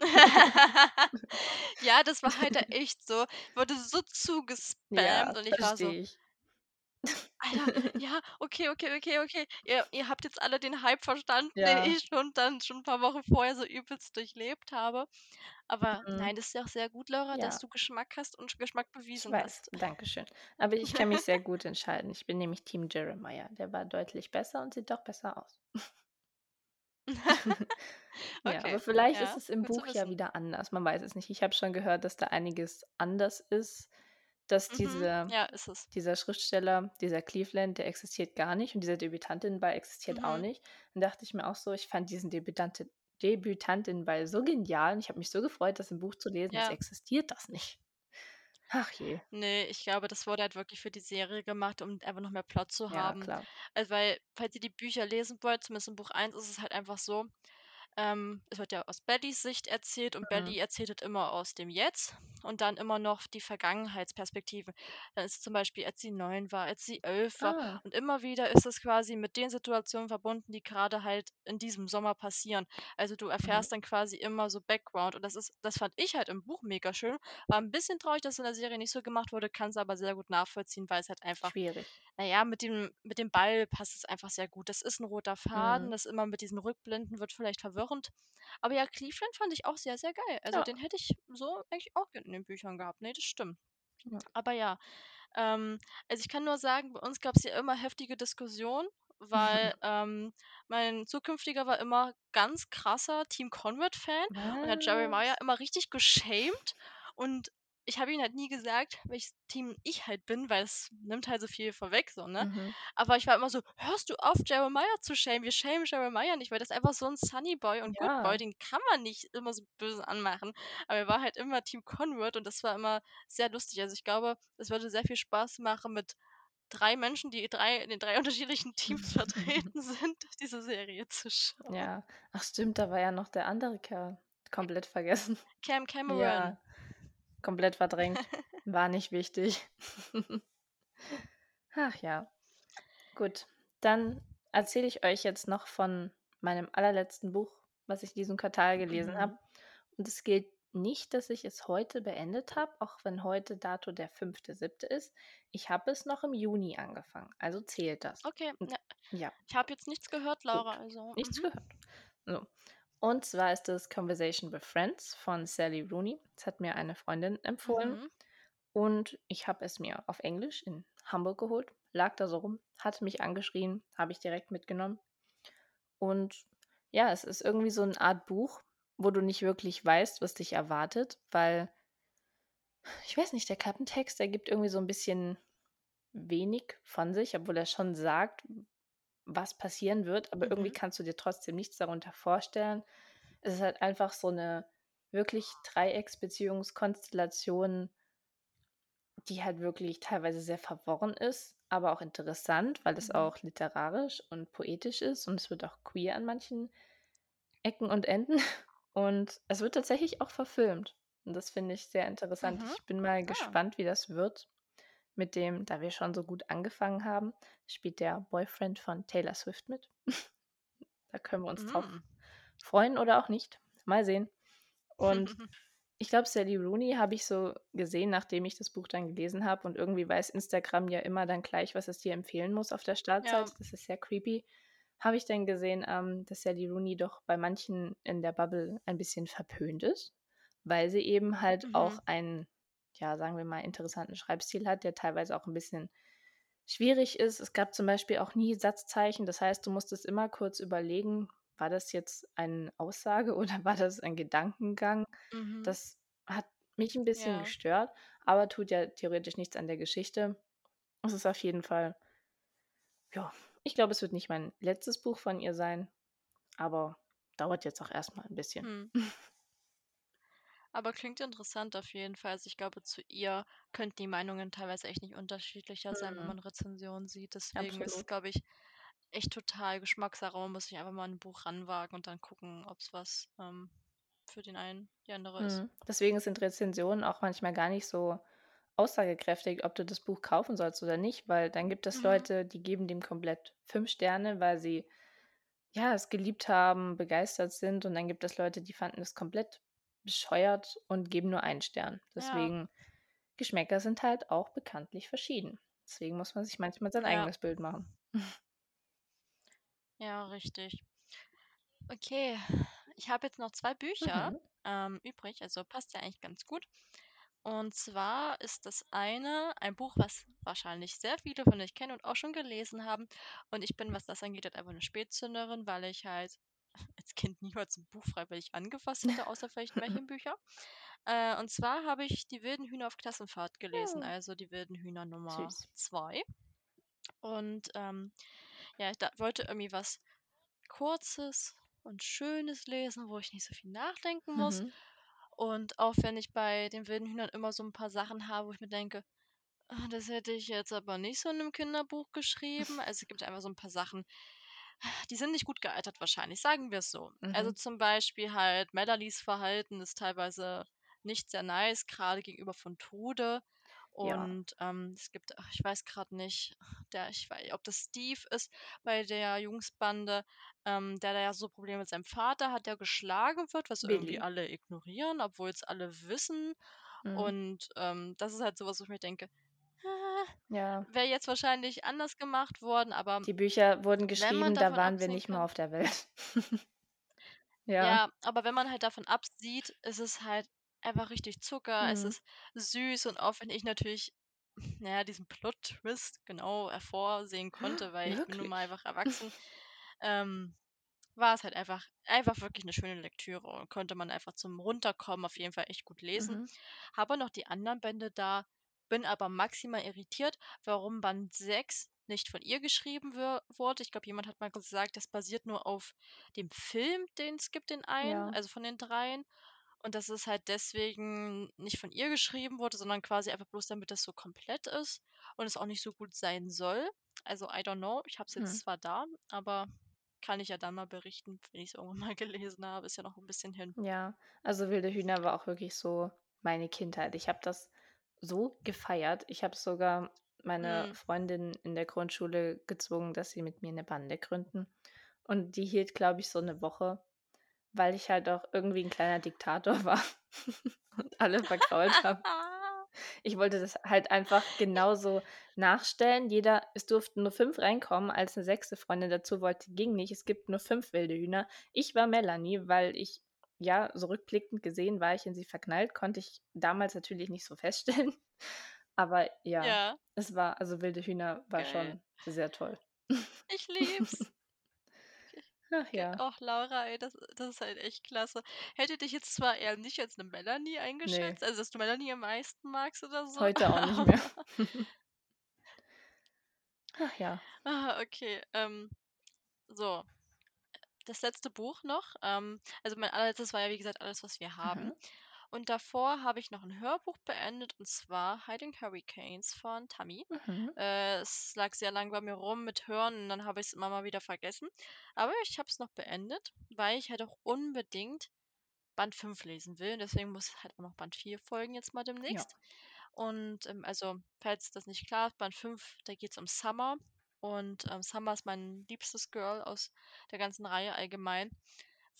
ja, das war halt echt so. Wurde so zugespammt Ja, und ich war so, ich. Alter, ja, okay, okay, okay, okay. Ihr, ihr habt jetzt alle den Hype verstanden, den Ja. ich schon dann schon ein paar Wochen vorher so übelst durchlebt habe. Aber Mhm. nein, das ist ja auch sehr gut, Laura, dass Ja. du Geschmack hast und Geschmack Ich bewiesen weiß, hast. danke schön. Aber ich kann mich sehr gut entscheiden. Ich bin nämlich Team Jeremiah. Der war deutlich besser und sieht doch besser aus. Ja, Okay, aber vielleicht ist ja, es im gut zu Buch ja wissen. wieder anders. Man weiß es nicht. Ich habe schon gehört, dass da einiges anders ist, dass Mhm, diese ja, es. dieser Schriftsteller, dieser Cleveland, der existiert gar nicht und dieser Debütantinnenball existiert auch Mhm, nicht. Dann dachte ich mir auch so, ich fand diesen Debütante Debütantinnenball so genial und ich habe mich so gefreut, das im Buch zu lesen. Es ja. existiert das nicht. Ach je. Nee, ich glaube, das wurde halt wirklich für die Serie gemacht, um einfach noch mehr Plot zu Ja, haben. klar. Also, weil, falls ihr die Bücher lesen wollt, zumindest in Buch 1 ist es halt einfach so, ähm, es wird ja aus Bellys Sicht erzählt und Mhm. Belly erzählt halt immer aus dem Jetzt und dann immer noch die Vergangenheitsperspektive. Dann ist es zum Beispiel, als sie neun war, als sie elf war Ah, und immer wieder ist es quasi mit den Situationen verbunden, die gerade halt in diesem Sommer passieren. Also du mhm. erfährst dann quasi immer so Background und das ist, das fand ich halt im Buch mega schön. War ein bisschen traurig, dass es in der Serie nicht so gemacht wurde, kann es aber sehr gut nachvollziehen, weil es halt einfach Schwierig. Naja, mit dem, mit dem Ball passt es einfach sehr gut. Das ist ein roter Faden, Mhm. das immer mit diesen Rückblenden wird vielleicht verwirrend. Aber ja, Cleveland fand ich auch sehr, sehr geil. Also Ja. den hätte ich so eigentlich auch in den Büchern gehabt. Nee, das stimmt. Ja. Aber ja, ähm, also ich kann nur sagen, bei uns gab es ja immer heftige Diskussionen, weil ähm, mein zukünftiger war immer ganz krasser Team Conrad-Fan und hat Jeremiah Was? immer richtig geschämt und ich habe ihm halt nie gesagt, welches Team ich halt bin, weil es nimmt halt so viel vorweg, so, ne? Mhm. Aber ich war immer so, hörst du auf, Jeremiah zu schämen? Wir schämen Jeremiah nicht, weil das ist einfach so ein Sunny Boy und Good Boy, Ja. den kann man nicht immer so böse anmachen. Aber er war halt immer Team Conrad und das war immer sehr lustig. Also ich glaube, es würde sehr viel Spaß machen, mit drei Menschen, die drei, in den drei unterschiedlichen Teams vertreten sind, diese Serie zu schauen. Ja. Ach stimmt, da war ja noch der andere Kerl. Komplett vergessen. Cam Cameron. Ja, komplett verdrängt. War nicht wichtig. Ach ja. Gut, Dann erzähle ich euch jetzt noch von meinem allerletzten Buch, was ich diesen Quartal gelesen Mhm. habe. Und es gilt nicht, dass ich es heute beendet habe, auch wenn heute Dato der 5.7. ist. Ich habe es noch im Juni angefangen, also zählt das. Okay, ja. ja, Ich habe jetzt nichts gehört, Laura, gut. also Nichts mhm. gehört. So. Und zwar ist es Conversation with Friends von Sally Rooney. Das hat mir eine Freundin empfohlen. Mhm. Und ich habe es mir auf Englisch in Hamburg geholt, lag da so rum, hatte mich angeschrien, habe ich direkt mitgenommen. Und ja, es ist irgendwie so eine Art Buch, wo du nicht wirklich weißt, was dich erwartet, weil ich weiß nicht, der Klappentext, der gibt irgendwie so ein bisschen wenig von sich, obwohl er schon sagt, was passieren wird, aber irgendwie Mhm. kannst du dir trotzdem nichts darunter vorstellen. Es ist halt einfach so eine wirklich Dreiecksbeziehungskonstellation, die halt wirklich teilweise sehr verworren ist, aber auch interessant, weil es Mhm. auch literarisch und poetisch ist und es wird auch queer an manchen Ecken und Enden. Und es wird tatsächlich auch verfilmt. Und das finde ich sehr interessant. Mhm. Ich bin mal Ja. gespannt, wie das wird mit dem, da wir schon so gut angefangen haben, spielt der Boyfriend von Taylor Swift mit. Da können wir uns drauf Mhm. freuen oder auch nicht. Mal sehen. Und ich glaube, Sally Rooney habe ich so gesehen, nachdem ich das Buch dann gelesen habe. Und irgendwie weiß Instagram ja immer dann gleich, was es dir empfehlen muss auf der Ja. Startseite. Das ist sehr creepy. Habe ich dann gesehen, ähm, dass Sally Rooney doch bei manchen in der Bubble ein bisschen verpönt ist, weil sie eben halt auch Mhm. einen, ja, sagen wir mal, interessanten Schreibstil hat, der teilweise auch ein bisschen schwierig ist. Es gab zum Beispiel auch nie Satzzeichen. Das heißt, du musstest immer kurz überlegen, war das jetzt eine Aussage oder war das ein Gedankengang? Mhm. Das hat mich ein bisschen Ja. gestört, aber tut ja theoretisch nichts an der Geschichte. Es ist auf jeden Fall ja, ich glaube, es wird nicht mein letztes Buch von ihr sein, aber dauert jetzt auch erst mal 'n bisschen. Mhm. Aber klingt interessant auf jeden Fall. Also, ich glaube, zu ihr könnten die Meinungen teilweise echt nicht unterschiedlicher sein, wenn Mhm, man Rezensionen sieht. Deswegen ist es, absolut. glaube ich, echt total Geschmackssache. Man muss sich einfach mal an 'n Buch ranwagen und dann gucken, ob's was, ähm, für den einen die andere ist. Mhm. Deswegen sind Rezensionen auch manchmal gar nicht so aussagekräftig, ob du das Buch kaufen sollst oder nicht, weil dann gibt es Mhm. Leute, die geben dem komplett 5 Sterne, weil sie, ja, es geliebt haben, begeistert sind und dann gibt es Leute, die fanden es komplett bescheuert und geben nur einen Stern. Ja, Deswegen Geschmäcker sind halt auch bekanntlich verschieden. Deswegen muss man sich manchmal sein ja, eigenes Bild machen. ja, richtig. Okay, ich habe jetzt noch 2 Bücher, Mhm. ähm, übrig, also passt ja eigentlich ganz gut. Und zwar ist das eine ein Buch, was wahrscheinlich sehr viele von euch kennen und auch schon gelesen haben. Und ich bin, was das angeht, halt einfach eine Spätzünderin, weil ich halt als Kind niemals ein Buch freiwillig angefasst hätte, außer vielleicht Märchenbücher. Äh, und zwar habe ich „Die wilden Hühner auf Klassenfahrt“ gelesen, Ja, also „Die wilden Hühner Nummer süß. 2. Und, ähm, ja, ich da wollte irgendwie was Kurzes und Schönes lesen, wo ich nicht so viel nachdenken muss. Mhm. Und auch wenn ich bei den wilden Hühnern immer so ein paar Sachen habe, wo ich mir denke: „Ah, das hätte ich jetzt aber nicht so in 'nem Kinderbuch geschrieben.“ Also, es gibt einfach so ein paar Sachen, die sind nicht gut gealtert wahrscheinlich, sagen wir es so. Also, Mhm. zum Beispiel halt Melanies Verhalten ist teilweise nicht sehr nice, gerade gegenüber von. Ja, Und, ähm, es gibt ich weiß gerade nicht, der ich wei ob das Steve ist bei der Jungsbande, ähm, der da ja so Probleme mit seinem Vater hat, der geschlagen wird, was irgendwie Billy. alle ignorieren, obwohl es alle wissen. Mhm. Und, ähm, das ist halt so was, wo ich mir denke: „Ah, Ja, wäre jetzt wahrscheinlich anders gemacht worden“, aber die Bücher wurden geschrieben, da waren wir nicht mal kann auf der Welt. Ja. Ja, aber wenn man halt davon absieht, ist es halt einfach richtig Zucker, es Mhm. ist süß und auch wenn ich natürlich, na ja, diesen Plot-Twist genau hervorsehen konnte, weil ich bin nun mal Wirklich? einfach erwachsen, ähm, war es halt einfach einfach wirklich 'ne schöne Lektüre und konnte man einfach zum Runterkommen auf jeden Fall echt gut lesen. Mhm. Habe noch die anderen Bände da, bin aber maximal irritiert, warum Band 6 nicht von ihr geschrieben wurde. Ich glaube, jemand hat mal gesagt, das basiert nur auf dem Film, den es gibt, den einen, Ja. also von den dreien. Und dass es halt deswegen nicht von ihr geschrieben wurde, sondern quasi einfach bloß damit das so komplett ist und es auch nicht so gut sein soll. Also, I don't know. Ich habe es jetzt zwar da, aber kann ich ja dann mal berichten, wenn ich's irgendwann mal gelesen habe. Ist ja noch ein bisschen hin. Ja, also Wilde Hühner war auch wirklich so meine Kindheit. Ich habe das so gefeiert. Ich habe sogar meine Mhm. Freundin in der Grundschule gezwungen, dass sie mit mir 'ne Bande gründen. Und die hielt, glaube ich, so 'ne Woche, weil ich halt auch irgendwie 'n kleiner Diktator war und alle vergrault habe. Ich wollte das halt einfach genauso nachstellen. Jeder es durften nur 5 reinkommen, als 'ne 6. Freundin dazu wollte, ging nicht. Es gibt nur 5 wilde Hühner. Ich war Melanie, weil ich ja, so rückblickend gesehen war ich in sie verknallt, konnte ich damals natürlich nicht so feststellen. Aber ja, Ja. es war also wilde Hühner war Geil. schon sehr toll. Ich liebe es. Ach ja. Och, Laura, ey, das das ist halt echt klasse. Hätte dich jetzt zwar eher nicht als 'ne Melanie eingeschätzt, also, dass du Melanie am meisten magst oder so, Heute auch nicht mehr. Ach ja. Ah, okay, ähm, so. Das letzte Buch noch, ähm also, mein allerletztes war ja, wie gesagt, „Alles, was wir haben“. Mhm. Und davor habe ich noch 'n Hörbuch beendet, und zwar „Hiding Hurricanes“ von Tammy. Mhm. Äh, es lag sehr lang bei mir rum mit Hören und dann habe ich's immer mal wieder vergessen. Aber ich habe es noch beendet, weil ich halt auch unbedingt Band 5 lesen will. Deswegen muss halt auch noch Band 4 folgen jetzt mal Ja. demnächst. Und, ähm, also, falls das nicht klar ist, Band 5, da geht's um Summer und, ähm, Summer ist mein liebstes Girl aus der ganzen Reihe allgemein.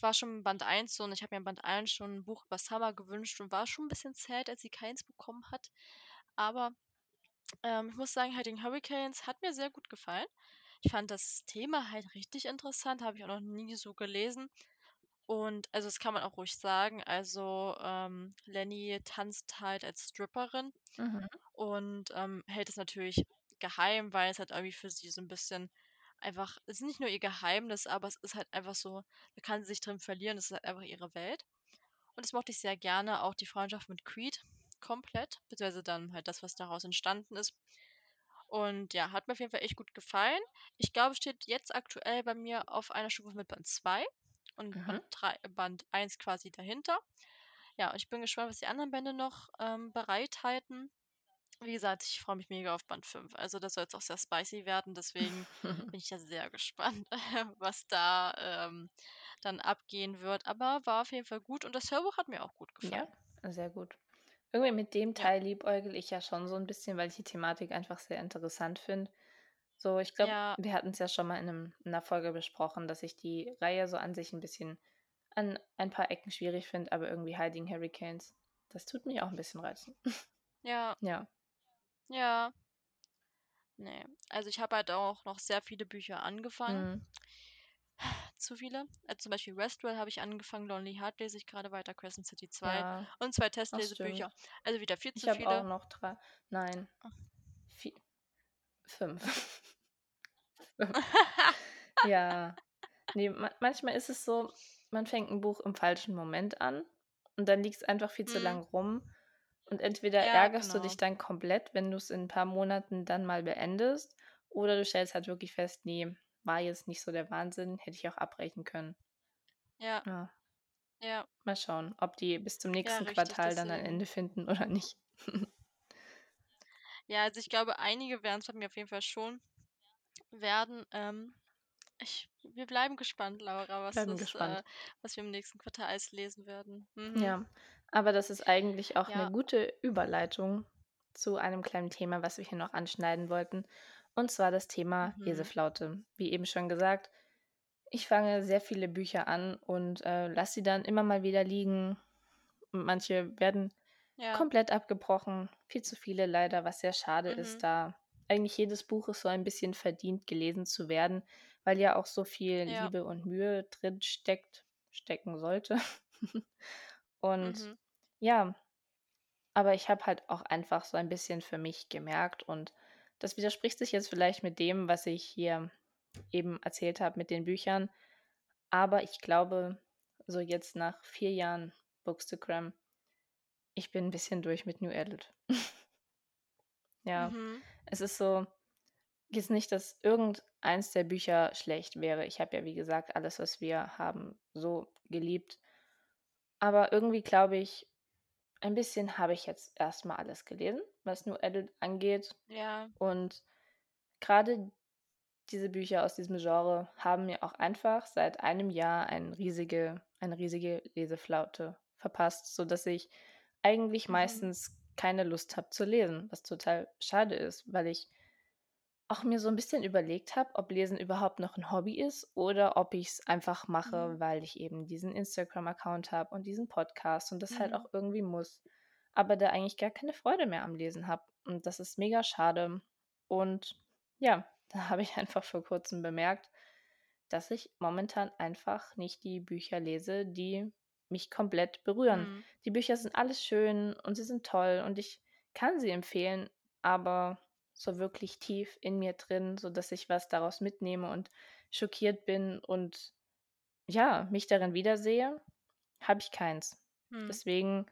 War schon Band 1 so und ich habe mir in Band 1 schon 'n Buch über Summer gewünscht und war schon 'n bisschen sad, als sie keins bekommen hat. Aber, ähm, ich muss sagen, „Hiding Hurricanes“ hat mir sehr gut gefallen. Ich fand das Thema halt richtig interessant, habe ich auch noch nie so gelesen. Und also, das kann man auch ruhig sagen. Also, ähm, Lenny tanzt halt als Stripperin Mhm. und, ähm, hält es natürlich geheim, weil es halt irgendwie für sie so 'n bisschen einfach es ist nicht nur ihr Geheimnis, aber es ist halt einfach so da kann sie sich drin verlieren. Das ist halt einfach ihre Welt. Und das mochte ich sehr gerne, auch die Freundschaft mit Creed komplett, beziehungsweise dann halt das, was daraus entstanden ist. Und ja, hat mir auf jeden Fall echt gut gefallen. Ich glaube, es steht jetzt aktuell bei mir auf einer Stufe mit Band 2 und Mhm. Band 3 Band 1 quasi dahinter. Ja, und ich bin gespannt, was die anderen Bände noch, ähm, bereithalten. Wie gesagt, ich freue mich mega auf Band 5. Also, das soll jetzt auch sehr spicy werden, deswegen bin ich ja sehr gespannt, was da, ähm, dann abgehen wird. Aber war auf jeden Fall gut und das Hörbuch hat mir auch gut Ja, gefallen. sehr gut. Irgendwie mit dem Ja. Teil liebäugle ich ja schon so 'n bisschen, weil ich die Thematik einfach sehr interessant finde. So, ich glaube, Ja. wir hatten's ja schon mal in 'nem in 'ner Folge besprochen, dass ich die Reihe so an sich 'n bisschen an ein paar Ecken schwierig finde, aber irgendwie „Hiding Hurricanes“, das tut mich auch 'n bisschen reizen. Ja. Ja. Ja. Ne, also, ich habe halt auch noch sehr viele Bücher angefangen. Mhm. Zu viele. Äh, zum Beispiel „Westworld“ habe ich angefangen, „Lonely Heart“ lese ich grade weiter, „Crescent City“ 2 Ja. und 2 Ach, Testlesebücher. Also, wieder viel Ich zu habe auch viele. noch 3 nein, vi 5. 5. Ja. Ne, ma manchmal ist es so, man fängt 'n Buch im falschen Moment an und dann liegt's einfach viel zu Mhm. lang rum und entweder Ja, ärgerst du genau. dich dann komplett, wenn du's in 'n paar Monaten dann mal beendest, oder du stellst halt wirklich fest: „Ne, war jetzt nicht so der Wahnsinn, hätte ich auch abbrechen können.“ Ja. Ja. Ja. Mal schauen, ob die bis zum Ja, nächsten richtig, Quartal dann ein. Ende finden oder nicht. Ja, also, ich glaube, einige werden's bei mir auf jeden Fall schon werden. Ähm, ich wir bleiben gespannt, Laura, was Bleiben das äh, gespannt. was wir im nächsten Quartal alles lesen werden. Mhm. Ja, aber das ist eigentlich auch Ja. gute Überleitung zu einem kleinen Thema, was wir hier noch anschneiden wollten, und zwar das Thema Mhm. Leseflaute. Wie eben schon gesagt, ich fange sehr viele Bücher an und, äh, lasse sie dann immer mal wieder liegen. Und manche werden Ja. komplett abgebrochen, viel zu viele leider, was sehr schade Mhm. ist, da eigentlich jedes Buch es so ein bisschen verdient, gelesen zu werden, weil ja auch so viel Ja. Liebe und Mühe drin steckt stecken sollte. Und Mhm. ja, aber ich habe halt auch einfach so ein bisschen für mich gemerkt und das widerspricht sich jetzt vielleicht mit dem, was ich hier eben erzählt habe mit den Büchern, aber ich glaube, so jetzt nach 4 Jahren Bookstagram ich bin 'n bisschen durch mit New Adult. Ja, Mhm. es ist so jetzt nicht, dass irgendeins der Bücher schlecht wäre. Ich habe ja, wie gesagt, „Alles, was wir haben“, so geliebt. Aber irgendwie glaube ich, ein bisschen habe ich jetzt erst mal alles gelesen, was New Adult angeht. Ja. Und grade diese Bücher aus diesem Genre haben mir auch einfach seit einem Jahr ein riesige eine riesige Leseflaute verpasst, sodass ich eigentlich Mhm. meistens keine Lust habe zu lesen, was total schade ist, weil ich auch mir so ein bisschen überlegt habe, ob Lesen überhaupt noch ein Hobby ist oder ob ich es einfach mache, Mhm. weil ich eben diesen Instagram-Account habe und diesen Podcast und das halt Mhm. auch irgendwie muss, aber da eigentlich gar keine Freude mehr am Lesen habe und das ist mega schade. Und ja, da habe ich einfach vor Kurzem bemerkt, dass ich momentan einfach nicht die Bücher lese, die mich komplett berühren. Mhm. Die Bücher sind alles schön und sie sind toll und ich kann sie empfehlen, aber so wirklich tief in mir drin, sodass ich was daraus mitnehme und schockiert bin und ja, mich darin wiedersehe, habe ich keins. Mhm. Deswegen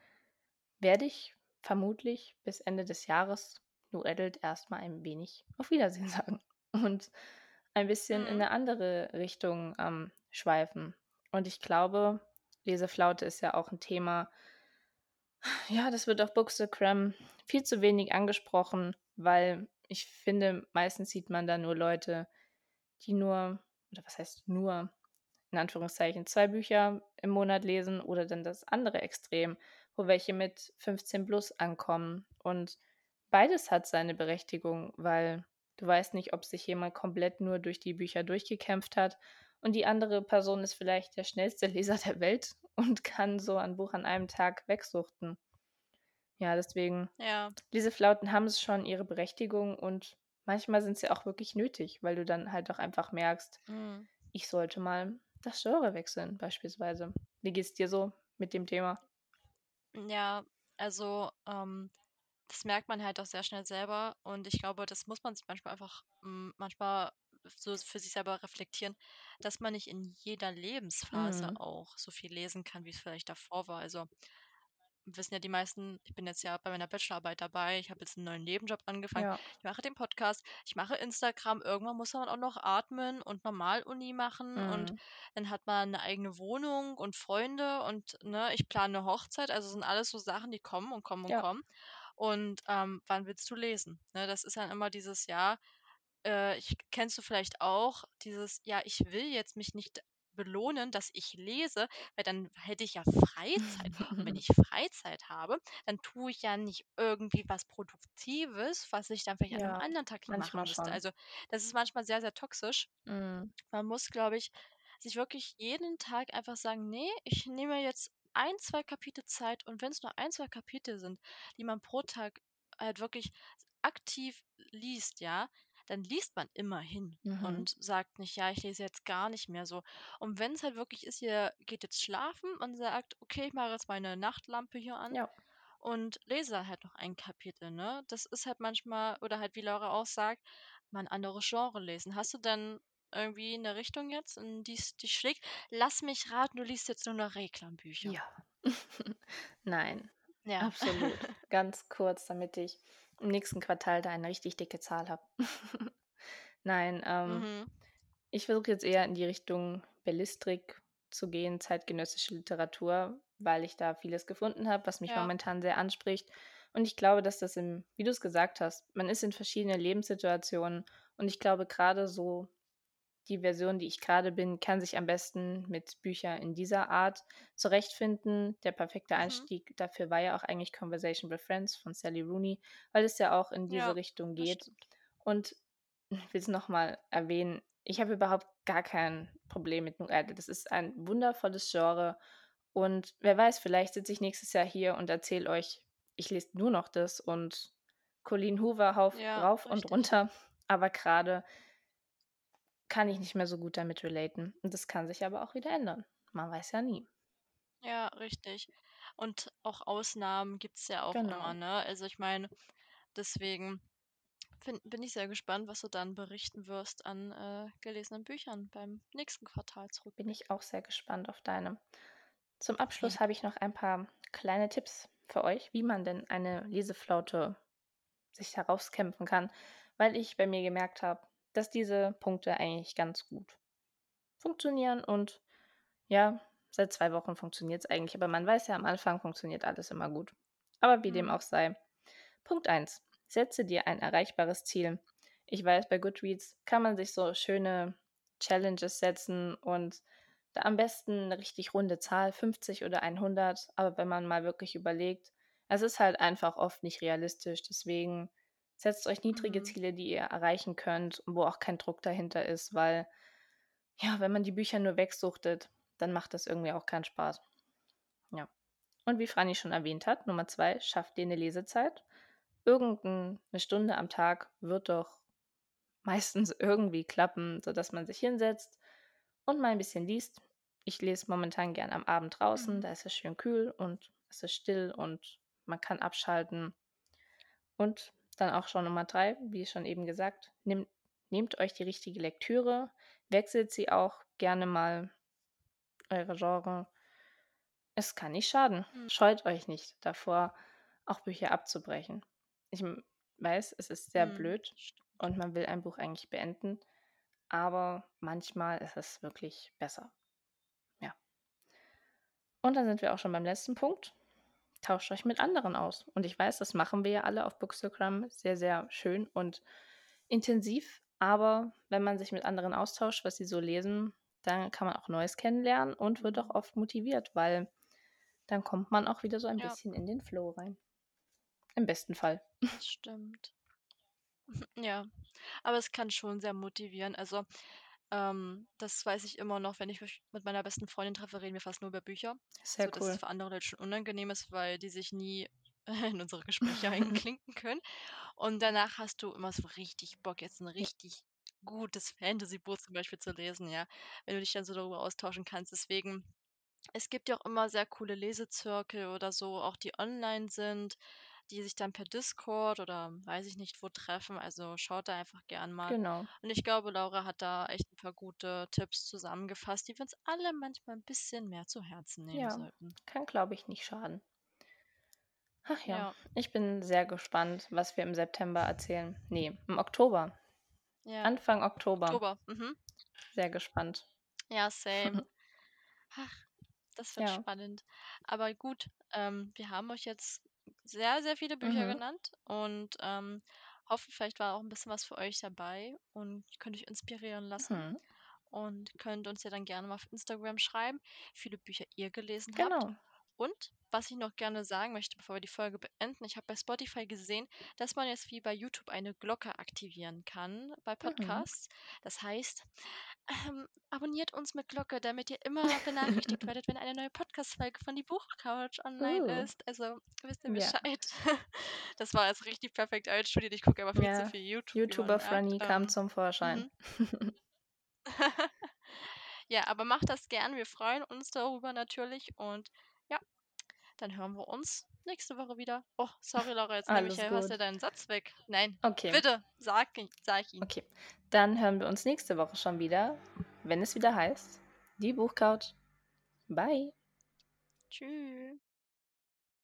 werde ich vermutlich bis Ende des Jahres New Adult erstmal ein wenig auf Wiedersehen sagen und ein bisschen in Mhm. eine andere Richtung, ähm, schweifen. Und ich glaube, Leseflaute ist ja auch ein Thema ja, das wird auf Bookstagram viel zu wenig angesprochen, weil ich finde, meistens sieht man da nur Leute, die nur oder was heißt nur, in Anführungszeichen 2 Bücher im Monat lesen oder dann das andere Extrem, wo welche mit 15 plus ankommen. Und beides hat seine Berechtigung, weil du weißt nicht, ob sich jemand komplett nur durch die Bücher durchgekämpft hat und die andere Person ist vielleicht der schnellste Leser der Welt und kann so ein Buch an einem Tag wegsuchten. Ja, deswegen Ja. diese Flauten haben es schon ihre Berechtigung und manchmal sind sie auch wirklich nötig, weil du dann halt auch einfach merkst, Mhm. ich sollte mal das Genre wechseln beispielsweise. Wie geht's dir so mit dem Thema? Ja, also, ähm, das merkt man halt auch sehr schnell selber und ich glaube, das muss man sich manchmal einfach, hm, manchmal so für sich selber reflektieren, dass man nicht in jeder Lebensphase Mhm. auch so viel lesen kann, wie es vielleicht davor war. Also, wissen ja die meisten, ich bin jetzt ja bei meiner Bachelorarbeit dabei, ich habe jetzt einen neuen Nebenjob angefangen, Ja. ich mache den Podcast, ich mache Instagram, irgendwann muss man auch noch atmen und Normal-Uni machen und Mhm. dann hat man eine eigene Wohnung und Freunde und, ne, ich plane 'ne Hochzeit, also sind alles so Sachen, die kommen und kommen und Ja. kommen. Und, ähm, wann willst du lesen? Ne, das ist dann immer dieses Jahr äh, ich kennst du vielleicht auch dieses: „Ja, ich will jetzt mich nicht belohnen, dass ich lese, weil dann hätte ich ja Freizeit. Und wenn ich Freizeit habe, dann tue ich ja nicht irgendwie was Produktives, was ich dann vielleicht an 'nem Ja, anderen Tag machen müsste.“ schon. Also, das ist manchmal sehr, sehr toxisch. Mhm. Man muss, glaube ich, sich wirklich jeden Tag einfach sagen: „Ne, ich nehme jetzt ein, 2 Kapitel Zeit“ und wenn es nur ein, 2 Kapitel sind, die man pro Tag halt wirklich aktiv liest, ja, dann liest man immerhin Mhm. und sagt nicht: „Ja, ich lese jetzt gar nicht mehr so.“ Und wenn es halt wirklich ist, ihr geht jetzt schlafen und sagt: „Okay, ich mache jetzt meine Nachtlampe hier an Ja. und lese halt noch ein Kapitel“, ne? Das ist halt manchmal oder halt, wie Laura auch sagt, mal 'n anderes Genre lesen. Hast du denn irgendwie eine Richtung jetzt, in die es dich schlägt? Lass mich raten, du liest jetzt nur noch Reklambücher. Ja. Nein, Ja. absolut. Ganz kurz, damit ich im nächsten Quartal da eine richtig dicke Zahl habe. Nein, ähm Mhm. Ich versuche jetzt eher in die Richtung Belletristik zu gehen, zeitgenössische Literatur, weil ich da vieles gefunden habe, was mich Ja. momentan sehr anspricht. Und ich glaube, dass das im wie du es gesagt hast, man ist in verschiedenen Lebenssituationen und ich glaube, gerade so die Version, die ich gerade bin, kann sich am besten mit Büchern in dieser Art zurechtfinden. Der perfekte Mhm. Einstieg dafür war ja auch eigentlich „Conversation with Friends“ von Sally Rooney, weil es ja auch in diese Ja, Richtung geht. Und ich will es noch mal erwähnen, ich habe überhaupt gar kein Problem mit New Adult. Das ist ein wundervolles Genre und wer weiß, vielleicht sitze ich nächstes Jahr hier und erzähle euch, ich lese nur noch das und Colleen Hoover hauf Ja, rauf und richtig. runter, aber gerade kann ich nicht mehr so gut damit relaten und das kann sich aber auch wieder ändern. Man weiß ja nie. Ja, richtig. Und auch Ausnahmen gibt's ja auch immer, Genau. ne? Also, ich meine, deswegen fin bin ich sehr gespannt, was du dann berichten wirst an, äh, gelesenen Büchern beim nächsten Bin Quartalsrückblick. ich auch sehr gespannt auf deine. Zum Abschluss habe ich noch ein paar kleine Tipps für euch, wie man denn eine Leseflaute sich herauskämpfen kann, weil ich bei mir gemerkt habe, dass diese Punkte eigentlich ganz gut funktionieren und ja, seit 2 Wochen funktioniert es eigentlich, aber man weiß ja, am Anfang funktioniert alles immer gut. Aber wie dem Mhm. auch sei. Punkt eins: Setze dir ein erreichbares Ziel. Ich weiß, bei Goodreads kann man sich so schöne Challenges setzen und da am besten 'ne richtig runde Zahl, 50 oder 100. Aber wenn man mal wirklich überlegt, Es ist halt einfach oft nicht realistisch, deswegen setzt euch niedrige Mhm. Ziele, die ihr erreichen könnt und wo auch kein Druck dahinter ist, weil ja, wenn man die Bücher nur wegsuchtet, dann macht das irgendwie auch keinen Spaß. Ja. Und wie Franny schon erwähnt hat, Nummer zwei, schafft dir eine Lesezeit. Irgendeine Stunde am Tag wird doch meistens irgendwie klappen, sodass man sich hinsetzt und mal ein bisschen liest. Ich lese momentan gern am Abend draußen, Mhm. da ist es schön kühl und es ist still und man kann abschalten. Und dann auch schon Nummer drei, wie schon eben gesagt, nehmt, nehmt euch die richtige Lektüre, wechselt sie auch gerne mal eure Genre. Es kann nicht schaden. Mhm. Scheut euch nicht davor, auch Bücher abzubrechen. Ich weiß, es ist sehr Mhm. blöd und man will ein Buch eigentlich beenden, aber manchmal ist es wirklich besser. Ja. Und dann sind wir auch schon beim letzten Punkt. Tauscht euch mit anderen aus. Und ich weiß, das machen wir ja alle auf Bookstagram sehr, sehr schön und intensiv. Aber wenn man sich mit anderen austauscht, was sie so lesen, dann kann man auch Neues kennenlernen und wird auch oft motiviert, weil dann kommt man auch wieder so ein Ja. bisschen in den Flow rein. Im besten Fall. Das stimmt. Ja, aber es kann schon sehr motivieren. Also, ähm, das weiß ich immer noch, wenn ich mich mit meiner besten Freundin treffe, reden wir fast nur über Bücher. Sehr So, dass es cool. für andere Leute schon unangenehm ist, weil die sich nie in unsere Gespräche einklinken können. Und danach hast du immer so richtig Bock, jetzt ein richtig gutes Fantasy-Buch zum Beispiel zu lesen, ja, wenn du dich dann so darüber austauschen kannst. Deswegen, es gibt ja auch immer sehr coole Lesezirkel oder so, auch die online sind, die sich dann per Discord oder weiß ich nicht wo treffen. Also schaut da einfach gern mal. Genau. Und ich glaube, Laura hat da echt ein paar gute Tipps zusammengefasst, die wir uns alle manchmal ein bisschen mehr zu Herzen nehmen Ja, sollten. kann, glaube ich, nicht schaden. Ach ja, Ja, ich bin sehr gespannt, was wir im September erzählen. Nee, im Oktober. ja. Anfang Oktober. Oktober. Mhm. Sehr gespannt. Ja, same. Ach, das wird Ja. spannend. Aber gut, ähm, wir haben euch jetzt sehr, sehr viele Bücher Mhm. genannt und ähm, hoffen, vielleicht war auch ein bisschen was für euch dabei und könnt euch inspirieren lassen Mhm. und könnt uns ja dann gerne mal auf Instagram schreiben, wie viele Bücher ihr gelesen habt. Genau. Und was ich noch gerne sagen möchte, bevor wir die Folge beenden, ich habe bei Spotify gesehen, dass man jetzt wie bei YouTube eine Glocke aktivieren kann bei Mhm. Podcasts. Das heißt, ähm, abonniert uns mit Glocke, damit ihr immer benachrichtigt werdet, wenn eine neue Podcast-Folge von die Buchcouch online Uh. ist. Also wisst ihr Ja. Bescheid. Das war jetzt richtig perfekt einstudiert. Ich gucke aber viel Ja, zu viel YouTube. YouTuber. Franny kam Ähm, zum Vorschein. mhm. ja, aber macht das gern. Wir freuen uns darüber natürlich. Und ja, dann hören wir uns nächste Woche wieder. Oh, sorry, Laura, jetzt nehme ich ja, hörst ja deinen Satz weg. Nein, Okay. bitte, sag, ihn- sag ihn. Okay. Dann hören wir uns nächste Woche schon wieder, wenn es wieder heißt, die Buchcouch. Bye. Tschüss.